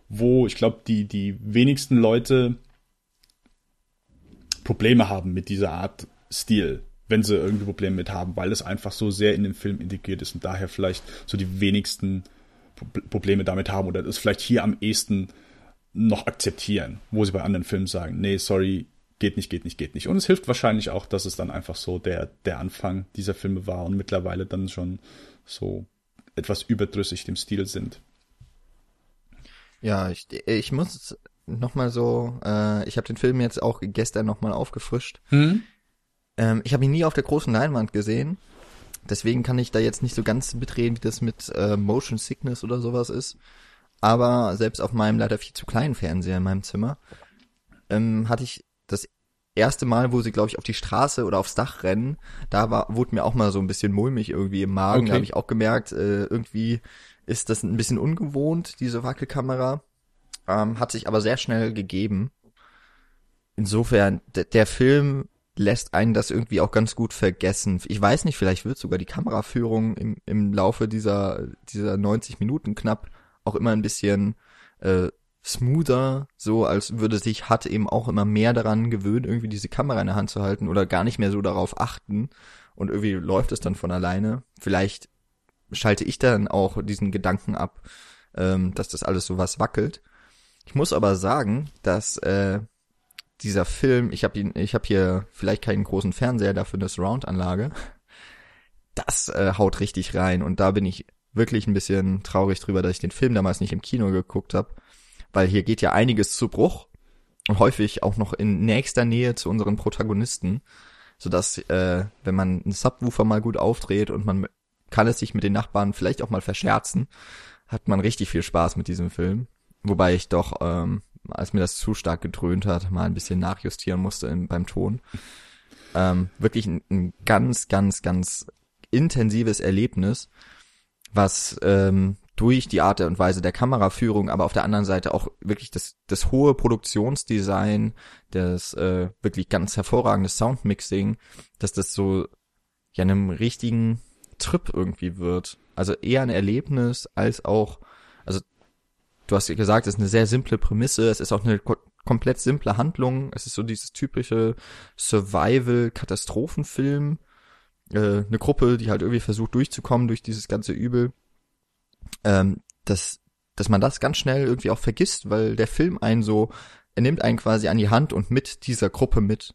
Speaker 2: wo ich glaube, die, die wenigsten Leute Probleme haben mit dieser Art Stil, wenn sie irgendwie Probleme mit haben, weil es einfach so sehr in den Film integriert ist und daher vielleicht so die wenigsten Probleme damit haben oder es vielleicht hier am ehesten noch akzeptieren, wo sie bei anderen Filmen sagen, nee, sorry, geht nicht, geht nicht, geht nicht. Und es hilft wahrscheinlich auch, dass es dann einfach so der, der Anfang dieser Filme war und mittlerweile dann schon so etwas überdrüssig dem Stil sind.
Speaker 1: Ja, ich, ich muss nochmal so, äh, ich habe den Film jetzt auch gestern nochmal aufgefrischt. Hm? Ähm, ich habe ihn nie auf der großen Leinwand gesehen. Deswegen kann ich da jetzt nicht so ganz mitreden, wie das mit äh, Motion Sickness oder sowas ist. Aber selbst auf meinem leider viel zu kleinen Fernseher in meinem Zimmer ähm, hatte ich das erste Mal, wo sie, glaube ich, auf die Straße oder aufs Dach rennen, da war, wurde mir auch mal so ein bisschen mulmig irgendwie im Magen. Okay. Da habe ich auch gemerkt, äh, irgendwie ist das ein bisschen ungewohnt, diese Wackelkamera. Ähm, hat sich aber sehr schnell gegeben. Insofern, der Film lässt einen das irgendwie auch ganz gut vergessen. Ich weiß nicht, vielleicht wird sogar die Kameraführung im, im Laufe dieser, dieser 90 Minuten knapp auch immer ein bisschen äh, smoother, so als würde sich Hut eben auch immer mehr daran gewöhnen, irgendwie diese Kamera in der Hand zu halten oder gar nicht mehr so darauf achten und irgendwie läuft es dann von alleine. Vielleicht schalte ich dann auch diesen Gedanken ab, ähm, dass das alles so was wackelt. Ich muss aber sagen, dass äh, dieser Film, ich habe ihn, ich habe hier vielleicht keinen großen Fernseher, dafür eine Surround-Anlage. Das äh, haut richtig rein und da bin ich wirklich ein bisschen traurig drüber, dass ich den Film damals nicht im Kino geguckt habe, weil hier geht ja einiges zu Bruch und häufig auch noch in nächster Nähe zu unseren Protagonisten, so dass äh, wenn man einen Subwoofer mal gut aufdreht und man kann es sich mit den Nachbarn vielleicht auch mal verscherzen, hat man richtig viel Spaß mit diesem Film. Wobei ich doch, ähm, als mir das zu stark gedröhnt hat, mal ein bisschen nachjustieren musste im, beim Ton. Ähm, wirklich ein, ein ganz, ganz, ganz intensives Erlebnis, was ähm, durch die Art und Weise der Kameraführung, aber auf der anderen Seite auch wirklich das, das hohe Produktionsdesign, das äh, wirklich ganz hervorragende Soundmixing, dass das so ja einem richtigen Trip irgendwie wird. Also eher ein Erlebnis als auch, also du hast ja gesagt, es ist eine sehr simple Prämisse, es ist auch eine ko komplett simple Handlung, es ist so dieses typische Survival-Katastrophenfilm, äh, eine Gruppe, die halt irgendwie versucht durchzukommen durch dieses ganze Übel ähm, dass, dass man das ganz schnell irgendwie auch vergisst, weil der Film einen so, er nimmt einen quasi an die Hand und mit dieser Gruppe mit.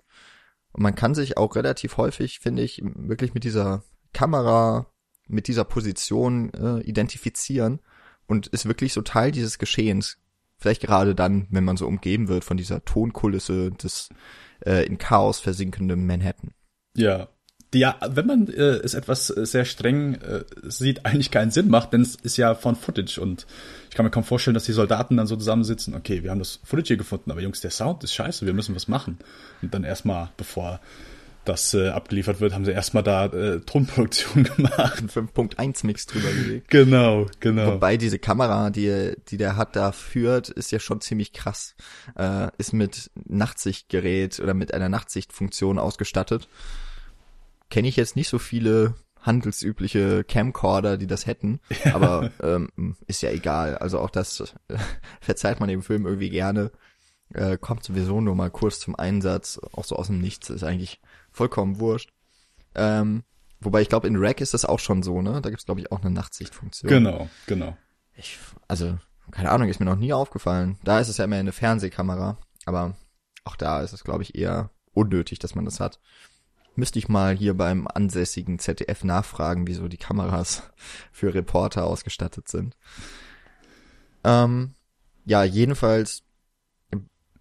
Speaker 1: Und man kann sich auch relativ häufig, finde ich, wirklich mit dieser Kamera, mit dieser Position äh, identifizieren und ist wirklich so Teil dieses Geschehens. Vielleicht gerade dann, wenn man so umgeben wird von dieser Tonkulisse des äh, in Chaos versinkenden Manhattan.
Speaker 2: Ja, ja, wenn man äh, es etwas äh, sehr streng äh, sieht, eigentlich keinen Sinn macht, denn es ist ja von Footage und ich kann mir kaum vorstellen, dass die Soldaten dann so zusammensitzen, okay, wir haben das Footage hier gefunden, aber Jungs, der Sound ist scheiße, wir müssen was machen. Und dann erstmal, bevor das äh, abgeliefert wird, haben sie erstmal da äh, Tonproduktion gemacht.
Speaker 1: 5.1 Mix drüber gelegt.
Speaker 2: Genau, genau.
Speaker 1: Wobei diese Kamera, die, die der hat da führt, ist ja schon ziemlich krass. Äh, ist mit Nachtsichtgerät oder mit einer Nachtsichtfunktion ausgestattet kenne ich jetzt nicht so viele handelsübliche Camcorder, die das hätten, ja. aber ähm, ist ja egal. Also auch das äh, verzeiht man dem Film irgendwie gerne. Äh, kommt sowieso nur mal kurz zum Einsatz, auch so aus dem Nichts, ist eigentlich vollkommen wurscht. Ähm, wobei ich glaube, in Rack ist das auch schon so, ne? Da gibt's glaube ich auch eine Nachtsichtfunktion.
Speaker 2: Genau, genau.
Speaker 1: Ich, also, keine Ahnung, ist mir noch nie aufgefallen. Da ist es ja immer eine Fernsehkamera, aber auch da ist es, glaube ich, eher unnötig, dass man das hat. Müsste ich mal hier beim ansässigen ZDF nachfragen, wieso die Kameras für Reporter ausgestattet sind. Ähm, ja, jedenfalls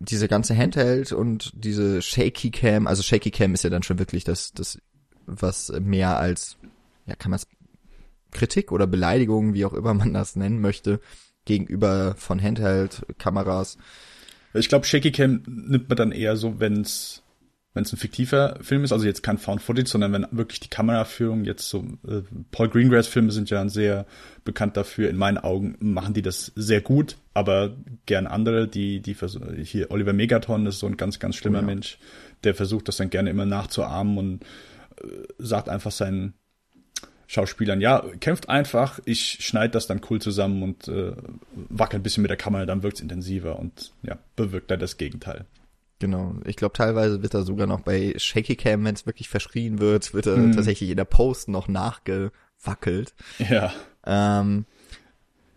Speaker 1: diese ganze Handheld und diese Shaky Cam, also Shaky Cam ist ja dann schon wirklich das, das, was mehr als, ja, kann man es Kritik oder Beleidigung, wie auch immer man das nennen möchte, gegenüber von Handheld-Kameras.
Speaker 2: Ich glaube, Shaky Cam nimmt man dann eher so, wenn es wenn es ein fiktiver Film ist, also jetzt kein Found Footage, sondern wenn wirklich die Kameraführung jetzt so, äh, Paul Greengrass Filme sind ja sehr bekannt dafür, in meinen Augen machen die das sehr gut, aber gern andere, die, die hier Oliver Megaton ist so ein ganz, ganz schlimmer oh ja. Mensch, der versucht das dann gerne immer nachzuahmen und äh, sagt einfach seinen Schauspielern, ja, kämpft einfach, ich schneide das dann cool zusammen und äh, wackel ein bisschen mit der Kamera, dann wirkt's intensiver und ja, bewirkt er das Gegenteil.
Speaker 1: Genau. Ich glaube, teilweise wird er sogar noch bei Shaky Cam, wenn es wirklich verschrien wird, wird er mm. tatsächlich in der Post noch nachgewackelt.
Speaker 2: Ja. Ähm,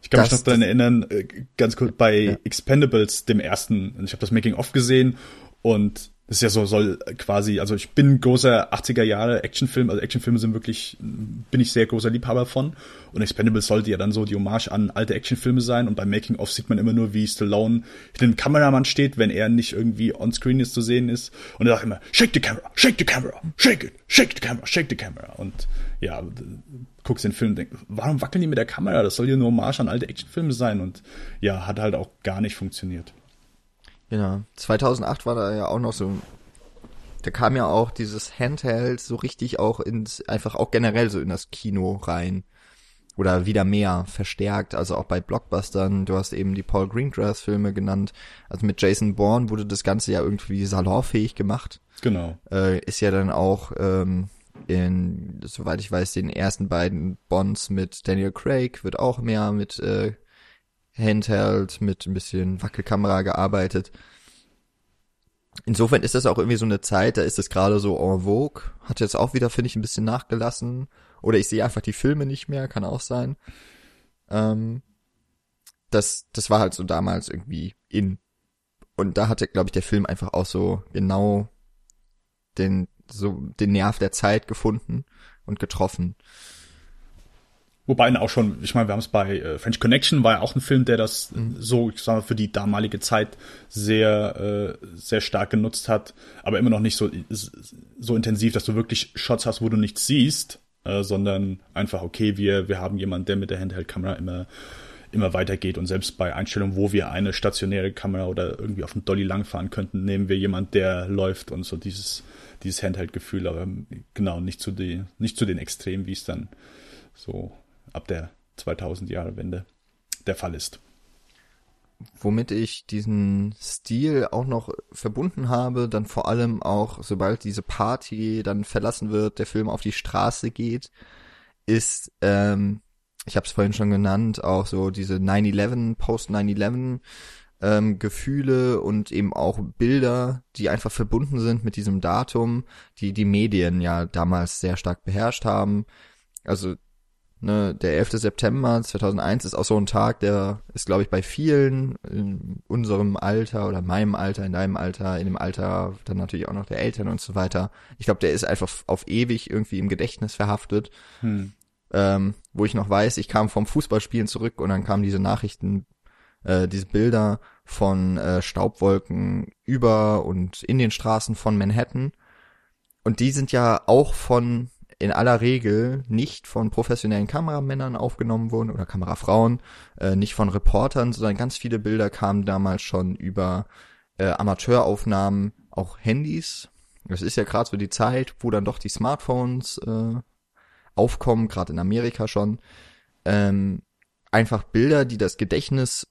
Speaker 2: ich kann mich noch daran erinnern, äh, ganz kurz bei ja. Expendables, dem ersten, ich habe das Making of gesehen und das ist ja so, soll quasi, also ich bin großer 80er Jahre Actionfilm, also Actionfilme sind wirklich, bin ich sehr großer Liebhaber von. Und Expendables sollte ja dann so die Hommage an alte Actionfilme sein. Und beim Making of sieht man immer nur, wie Stallone hinter dem Kameramann steht, wenn er nicht irgendwie on screen ist zu sehen ist. Und er sagt immer, shake the camera, shake the camera, shake it, shake the camera, shake the camera. Und ja, guckst den Film und denkst, warum wackeln die mit der Kamera? Das soll ja nur Hommage an alte Actionfilme sein. Und ja, hat halt auch gar nicht funktioniert.
Speaker 1: Genau. 2008 war da ja auch noch so, da kam ja auch dieses Handheld so richtig auch ins, einfach auch generell so in das Kino rein. Oder wieder mehr verstärkt, also auch bei Blockbustern. Du hast eben die Paul Greengrass Filme genannt. Also mit Jason Bourne wurde das Ganze ja irgendwie salonfähig gemacht.
Speaker 2: Genau.
Speaker 1: Äh, ist ja dann auch ähm, in, soweit ich weiß, den ersten beiden Bonds mit Daniel Craig wird auch mehr mit äh, Handheld mit ein bisschen Wackelkamera gearbeitet. Insofern ist das auch irgendwie so eine Zeit, da ist es gerade so en vogue. Hat jetzt auch wieder, finde ich, ein bisschen nachgelassen. Oder ich sehe einfach die Filme nicht mehr, kann auch sein. Ähm, das, das war halt so damals irgendwie in. Und da hatte, glaube ich, der Film einfach auch so genau den, so den Nerv der Zeit gefunden und getroffen.
Speaker 2: Wobei auch schon, ich meine, wir haben es bei äh, French Connection, war ja auch ein Film, der das mhm. so, ich sag mal, für die damalige Zeit sehr, äh, sehr stark genutzt hat, aber immer noch nicht so, so intensiv, dass du wirklich Shots hast, wo du nichts siehst, äh, sondern einfach, okay, wir, wir haben jemanden, der mit der Handheld-Kamera immer immer weitergeht und selbst bei Einstellungen, wo wir eine stationäre Kamera oder irgendwie auf dem Dolly langfahren könnten, nehmen wir jemand, der läuft und so dieses, dieses Handheld-Gefühl, aber genau, nicht zu, die, nicht zu den Extremen, wie es dann so ab der 2000 Jahre Wende der Fall ist.
Speaker 1: Womit ich diesen Stil auch noch verbunden habe, dann vor allem auch, sobald diese Party dann verlassen wird, der Film auf die Straße geht, ist, ähm, ich habe es vorhin schon genannt, auch so diese 9-11, Post-9-11 ähm, Gefühle und eben auch Bilder, die einfach verbunden sind mit diesem Datum, die die Medien ja damals sehr stark beherrscht haben. Also ne, der 11. September 2001 ist auch so ein Tag, der ist, glaube ich, bei vielen in unserem Alter oder meinem Alter, in deinem Alter, in dem Alter dann natürlich auch noch der Eltern und so weiter. Ich glaube, der ist einfach auf ewig irgendwie im Gedächtnis verhaftet. Hm ähm, wo ich noch weiß, ich kam vom Fußballspielen zurück und dann kamen diese Nachrichten, äh, diese Bilder von äh, Staubwolken über und in den Straßen von Manhattan. Und die sind ja auch von in aller Regel nicht von professionellen Kameramännern aufgenommen worden oder Kamerafrauen, äh, nicht von Reportern, sondern ganz viele Bilder kamen damals schon über äh, Amateuraufnahmen, auch Handys. Das ist ja gerade so die Zeit, wo dann doch die Smartphones äh, aufkommen, gerade in Amerika schon, ähm, einfach Bilder, die das Gedächtnis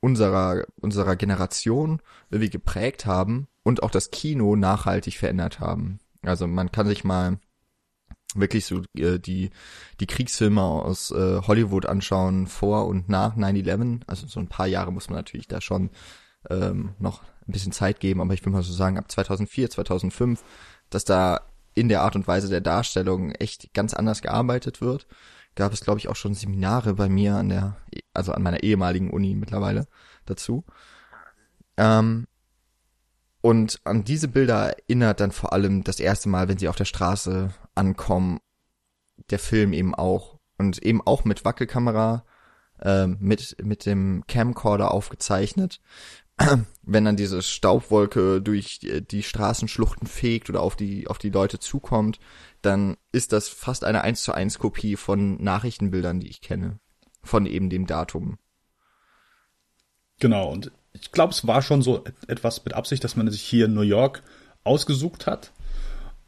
Speaker 1: unserer, unserer Generation irgendwie geprägt haben und auch das Kino nachhaltig verändert haben. Also man kann sich mal wirklich so äh, die die Kriegsfilme aus äh, Hollywood anschauen vor und nach 9/11 also so ein paar Jahre muss man natürlich da schon ähm, noch ein bisschen Zeit geben aber ich will mal so sagen ab 2004 2005 dass da in der Art und Weise der Darstellung echt ganz anders gearbeitet wird. Gab es, glaube ich, auch schon Seminare bei mir an der, also an meiner ehemaligen Uni mittlerweile dazu. Ähm, und an diese Bilder erinnert dann vor allem das erste Mal, wenn sie auf der Straße ankommen, der Film eben auch. Und eben auch mit Wackelkamera, äh, mit, mit dem Camcorder aufgezeichnet wenn dann diese Staubwolke durch die, Straßenschluchten fegt oder auf die, auf die Leute zukommt, dann ist das fast eine 1 zu 1 Kopie von Nachrichtenbildern, die ich kenne. Von eben dem Datum.
Speaker 2: Genau, und ich glaube, es war schon so etwas mit Absicht, dass man sich hier New York ausgesucht hat.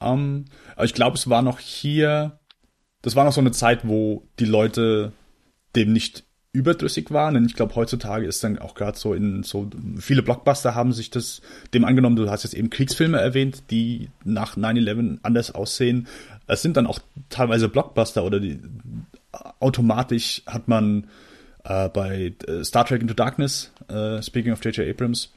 Speaker 2: Ähm, aber ich glaube, es war noch hier, das war noch so eine Zeit, wo die Leute dem nicht überdrüssig waren. Denn ich glaube, heutzutage ist dann auch gerade so in so viele Blockbuster haben sich das dem angenommen. Du hast jetzt eben Kriegsfilme erwähnt, die nach 9/11 anders aussehen. Es sind dann auch teilweise Blockbuster oder die automatisch hat man äh, bei äh, Star Trek Into Darkness, äh, speaking of J.J. Abrams,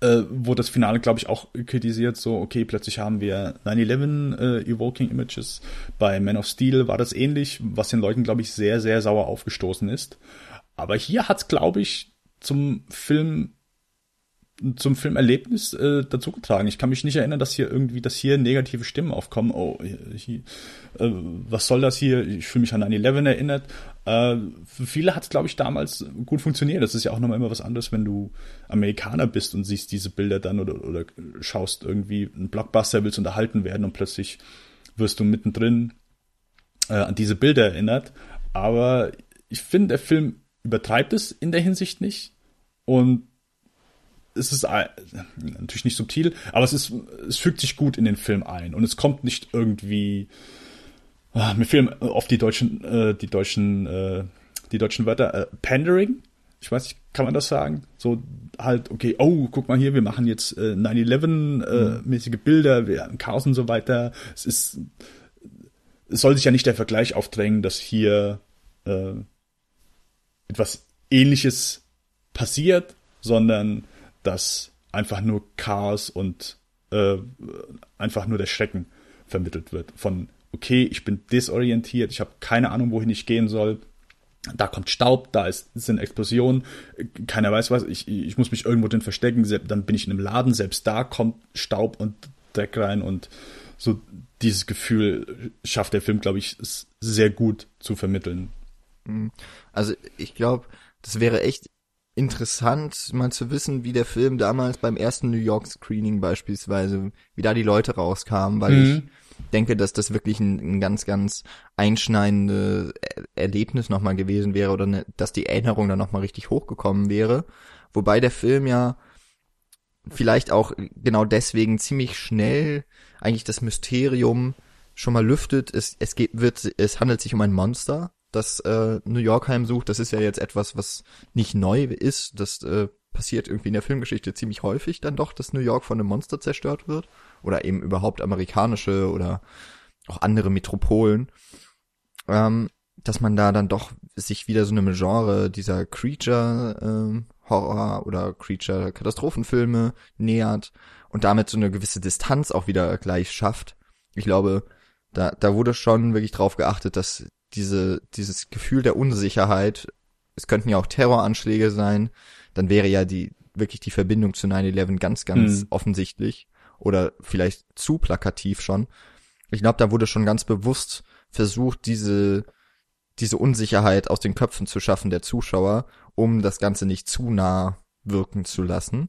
Speaker 2: äh, wurde das Finale, glaube ich, auch kritisiert, so, okay, plötzlich haben wir 9-11 äh, Evoking Images. Bei Man of Steel war das ähnlich, was den Leuten, glaube ich, sehr, sehr sauer aufgestoßen ist. Aber hier hat's, glaube ich, zum Film zum Filmerlebnis äh, dazu getragen. Ich kann mich nicht erinnern, dass hier irgendwie, dass hier negative Stimmen aufkommen. Oh, hier, äh, was soll das hier? Ich fühle mich an 9-11 erinnert. Äh, für viele hat es, glaube ich, damals gut funktioniert. Das ist ja auch nochmal immer was anderes, wenn du Amerikaner bist und siehst diese Bilder dann oder, oder schaust irgendwie einen Blockbuster, willst unterhalten werden und plötzlich wirst du mittendrin äh, an diese Bilder erinnert. Aber ich finde, der Film übertreibt es in der Hinsicht nicht. Und es ist natürlich nicht subtil, aber es ist, es fügt sich gut in den Film ein und es kommt nicht irgendwie. Ah, mir fehlen oft die deutschen, äh, die deutschen, äh, die deutschen Wörter. Äh, Pandering, ich weiß nicht, kann man das sagen? So halt, okay, oh, guck mal hier, wir machen jetzt äh, 9-11-mäßige äh, Bilder, wir haben Chaos und so weiter. Es ist, es soll sich ja nicht der Vergleich aufdrängen, dass hier äh, etwas Ähnliches passiert, sondern dass einfach nur Chaos und äh, einfach nur der Schrecken vermittelt wird. Von, okay, ich bin desorientiert, ich habe keine Ahnung, wohin ich gehen soll. Da kommt Staub, da ist, sind Explosionen, keiner weiß was, ich, ich muss mich irgendwo drin verstecken, dann bin ich in einem Laden, selbst da kommt Staub und Dreck rein und so dieses Gefühl schafft der Film, glaube ich, sehr gut zu vermitteln.
Speaker 1: Mhm. Also ich glaube, das wäre echt interessant, mal zu wissen, wie der Film damals beim ersten New York Screening beispielsweise, wie da die Leute rauskamen, weil mhm. ich denke, dass das wirklich ein, ein ganz, ganz einschneidendes Erlebnis nochmal gewesen wäre oder ne, dass die Erinnerung dann nochmal richtig hochgekommen wäre. Wobei der Film ja vielleicht auch genau deswegen ziemlich schnell eigentlich das Mysterium schon mal lüftet. Es, es geht, wird, es handelt sich um ein Monster, das äh, New York heimsucht. Das ist ja jetzt etwas, was nicht neu ist. Das äh, passiert irgendwie in der Filmgeschichte ziemlich häufig dann doch, dass New York von einem Monster zerstört wird. Oder eben überhaupt amerikanische oder auch andere Metropolen. Ähm, dass man da dann doch sich wieder so einem Genre dieser Creature ähm, Horror oder Creature Katastrophenfilme nähert und damit so eine gewisse Distanz auch wieder gleich schafft. Ich glaube, da, da wurde schon wirklich drauf geachtet, dass diese, dieses Gefühl der Unsicherheit, es könnten ja auch Terroranschläge sein, dann wäre ja die, wirklich die Verbindung zu 9-11 ganz, ganz hm. offensichtlich oder vielleicht zu plakativ schon. Ich glaube, da wurde schon ganz bewusst versucht, diese, diese Unsicherheit aus den Köpfen zu schaffen der Zuschauer, um das Ganze nicht zu nah wirken zu lassen.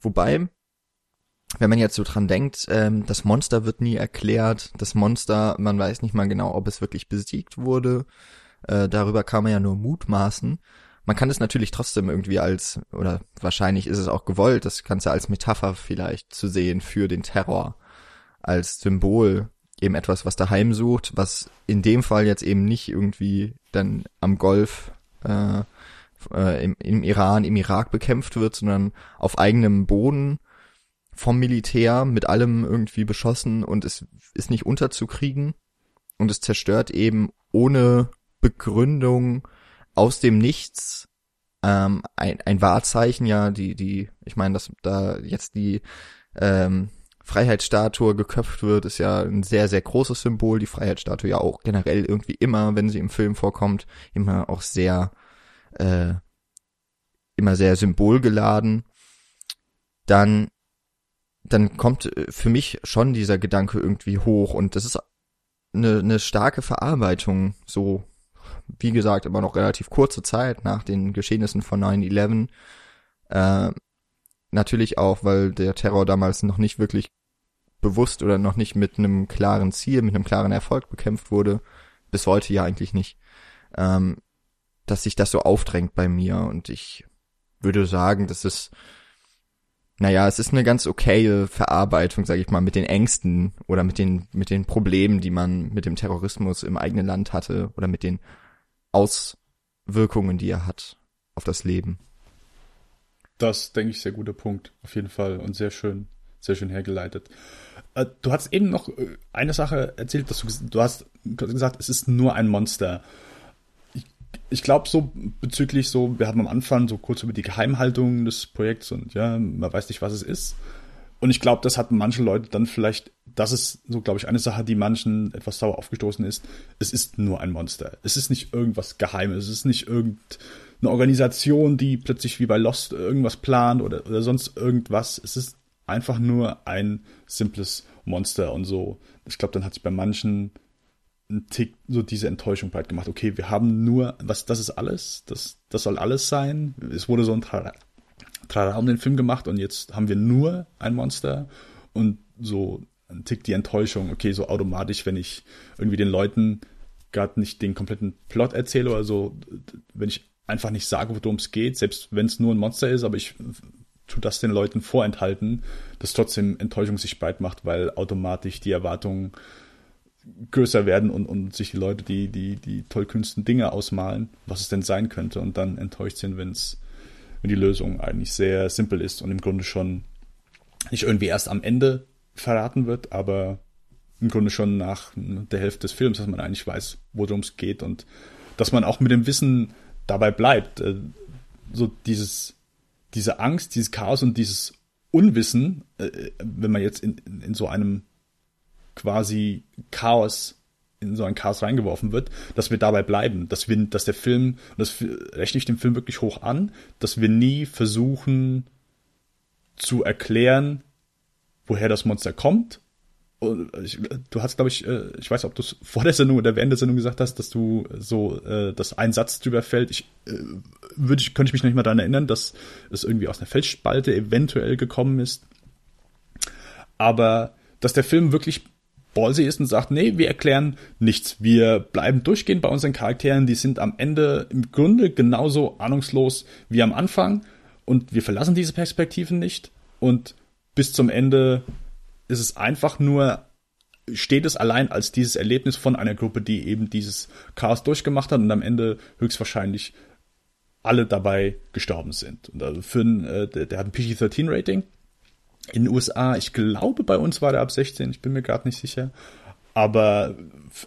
Speaker 1: Wobei, wenn man jetzt so dran denkt, ähm, das Monster wird nie erklärt, das Monster, man weiß nicht mal genau, ob es wirklich besiegt wurde, äh, darüber kann man ja nur mutmaßen. Man kann es natürlich trotzdem irgendwie als, oder wahrscheinlich ist es auch gewollt, das Ganze als Metapher vielleicht zu sehen für den Terror, als Symbol eben etwas, was daheim sucht, was in dem Fall jetzt eben nicht irgendwie dann am Golf äh, äh, im, im Iran, im Irak bekämpft wird, sondern auf eigenem Boden vom Militär mit allem irgendwie beschossen und es ist nicht unterzukriegen und es zerstört eben ohne Begründung aus dem Nichts ähm, ein, ein Wahrzeichen, ja, die, die, ich meine, dass da jetzt die ähm, Freiheitsstatue geköpft wird, ist ja ein sehr, sehr großes Symbol. Die Freiheitsstatue ja auch generell irgendwie immer, wenn sie im Film vorkommt, immer auch sehr, äh, immer sehr symbolgeladen. Dann, dann kommt für mich schon dieser Gedanke irgendwie hoch und das ist eine, eine starke Verarbeitung, so wie gesagt, immer noch relativ kurze Zeit nach den Geschehnissen von 9-11. Äh, natürlich auch, weil der Terror damals noch nicht wirklich bewusst oder noch nicht mit einem klaren Ziel, mit einem klaren Erfolg bekämpft wurde, bis heute ja eigentlich nicht, ähm, dass sich das so aufdrängt bei mir und ich würde sagen, das ist, naja, es ist eine ganz okaye Verarbeitung, sage ich mal, mit den Ängsten oder mit den, mit den Problemen, die man mit dem Terrorismus im eigenen Land hatte oder mit den Auswirkungen, die er hat auf das Leben.
Speaker 2: Das, denke ich, sehr guter Punkt, auf jeden Fall und sehr schön, sehr schön hergeleitet. Äh, du hast eben noch äh, eine Sache erzählt, dass du, du hast gesagt, es ist nur ein Monster. Ich, glaube so bezüglich so, wir haben am Anfang so kurz über die Geheimhaltung des Projekts und ja, man weiß nicht, was es ist. Und ich glaube, das hat manche Leute dann vielleicht, das ist so, glaube ich, eine Sache, die manchen etwas sauer aufgestoßen ist. Es ist nur ein Monster. Es ist nicht irgendwas Geheimes. Es ist nicht irgendeine Organisation, die plötzlich wie bei Lost irgendwas plant oder, oder sonst irgendwas. Es ist einfach nur ein simples Monster und so. Ich glaube, dann hat sich bei manchen ein Tick so diese Enttäuschung breit gemacht. Okay, wir haben nur, was, das ist alles, das, das soll alles sein. Es wurde so ein Trara um den Film gemacht und jetzt haben wir nur ein Monster und so ein Tick die Enttäuschung, okay, so automatisch, wenn ich irgendwie den Leuten gerade nicht den kompletten Plot erzähle oder so, wenn ich einfach nicht sage, worum es geht, selbst wenn es nur ein Monster ist, aber ich tut das den Leuten vorenthalten, dass trotzdem Enttäuschung sich breit macht, weil automatisch die Erwartungen größer werden und, und sich die Leute die, die, die tollkünsten Dinge ausmalen, was es denn sein könnte und dann enttäuscht sind, wenn's, wenn die Lösung eigentlich sehr simpel ist und im Grunde schon nicht irgendwie erst am Ende verraten wird, aber im Grunde schon nach der Hälfte des Films, dass man eigentlich weiß, worum es geht und dass man auch mit dem Wissen dabei bleibt. Äh, so dieses diese Angst, dieses Chaos und dieses Unwissen, äh, wenn man jetzt in, in, in so einem quasi Chaos in so ein Chaos reingeworfen wird, dass wir dabei bleiben, dass wir, dass der Film, das rechne ich dem Film wirklich hoch an, dass wir nie versuchen zu erklären, woher das Monster kommt ich, du hast, glaube ich, äh, ich weiß, ob du es vor der Sendung oder während der Sendung gesagt hast, dass du so, äh, dass ein Satz drüber fällt. Ich äh, würde, könnte ich mich noch nicht mal daran erinnern, dass es irgendwie aus einer Felsspalte eventuell gekommen ist. Aber dass der Film wirklich ballsy ist und sagt, nee, wir erklären nichts. Wir bleiben durchgehend bei unseren Charakteren. Die sind am Ende im Grunde genauso ahnungslos wie am Anfang. Und wir verlassen diese Perspektiven nicht. Und bis zum Ende ist es einfach nur, steht es allein als dieses Erlebnis von einer Gruppe, die eben dieses Chaos durchgemacht hat und am Ende höchstwahrscheinlich alle dabei gestorben sind. Und also für ein, äh, der, der hat ein PG-13-Rating in den USA. Ich glaube, bei uns war der ab 16, ich bin mir gerade nicht sicher. Aber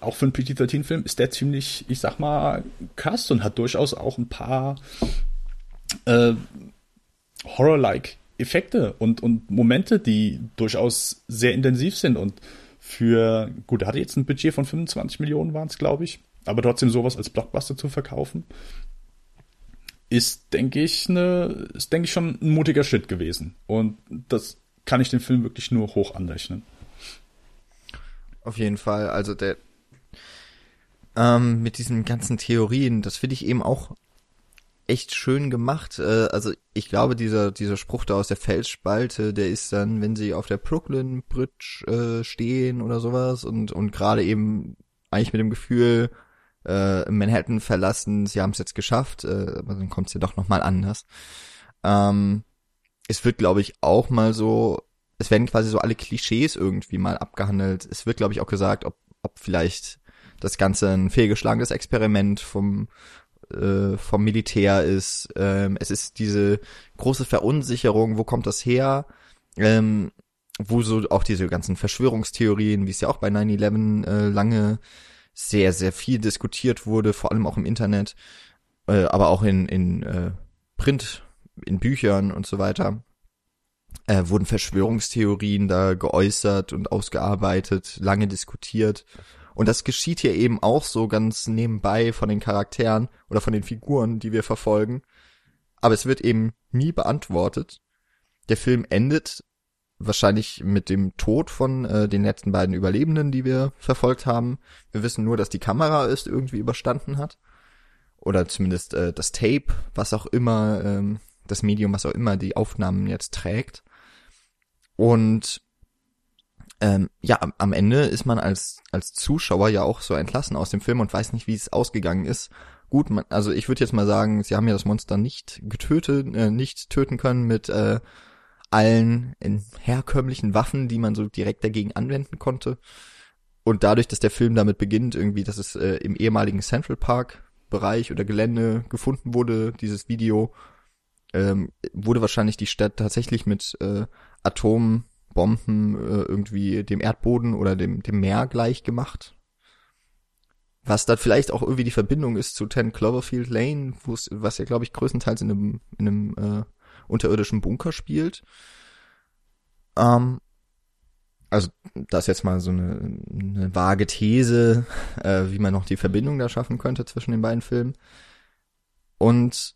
Speaker 2: auch für einen PG-13-Film ist der ziemlich, ich sag mal, krass und hat durchaus auch ein paar äh, Horror-like Effekte und, und Momente, die durchaus sehr intensiv sind und für, gut, er hatte jetzt ein Budget von 25 Millionen waren es, glaube ich, aber trotzdem sowas als Blockbuster zu verkaufen, ist, denke ich, eine, ist, denke ich, schon ein mutiger Schritt gewesen. Und das kann ich den Film wirklich nur hoch anrechnen.
Speaker 1: Auf jeden Fall, also der, ähm, mit diesen ganzen Theorien, das finde ich eben auch echt schön gemacht. Äh, also ich glaube, dieser, dieser Spruch da aus der Felsspalte, der ist dann, wenn sie auf der Brooklyn Bridge äh, stehen oder sowas und, und gerade eben eigentlich mit dem Gefühl, äh, Manhattan verlassen, sie haben es jetzt geschafft, äh, aber dann kommt es ja doch nochmal anders. Ähm, es wird, glaube ich, auch mal so, es werden quasi so alle Klischees irgendwie mal abgehandelt. Es wird, glaube ich, auch gesagt, ob, ob vielleicht das Ganze ein fehlgeschlagenes Experiment vom äh, vom Militär ist. Ähm, es ist diese große Verunsicherung, wo kommt das her? Ähm, wo so auch diese ganzen Verschwörungstheorien, wie es ja auch bei 9-11 äh, lange sehr, sehr viel diskutiert wurde, vor allem auch im Internet, äh, aber auch in, in äh, Print, in Büchern und so weiter, äh, wurden Verschwörungstheorien da geäußert und ausgearbeitet, lange diskutiert. Und das geschieht hier eben auch so ganz nebenbei von den Charakteren oder von den Figuren, die wir verfolgen. Aber es wird eben nie beantwortet. Der Film endet wahrscheinlich mit dem Tod von äh, den letzten beiden Überlebenden, die wir verfolgt haben. Wir wissen nur, dass die Kamera es irgendwie überstanden hat. Oder zumindest äh, das Tape, was auch immer, ähm, das Medium, was auch immer die Aufnahmen jetzt trägt. Und ähm, ja, am, Ende ist man als, als Zuschauer ja auch so entlassen aus dem Film und weiß nicht, wie es ausgegangen ist. Gut, man, also ich würde jetzt mal sagen, sie haben ja das Monster nicht getötet, äh, nicht töten können mit äh, allen herkömmlichen Waffen, die man so direkt dagegen anwenden konnte. Und dadurch, dass der Film damit beginnt, irgendwie, dass es äh, im ehemaligen Central Park Bereich oder Gelände gefunden wurde, dieses Video, ähm, wurde wahrscheinlich die Stadt tatsächlich mit äh, Atomen Bomben äh, irgendwie dem Erdboden oder dem, dem Meer gleich gemacht. Was dann vielleicht auch irgendwie die Verbindung ist zu 10 Cloverfield Lane, was ja, glaube ich, größtenteils in einem, in einem äh, unterirdischen Bunker spielt. Ähm, also das ist jetzt mal so eine, eine vage These, äh, wie man noch die Verbindung da schaffen könnte zwischen den beiden Filmen. Und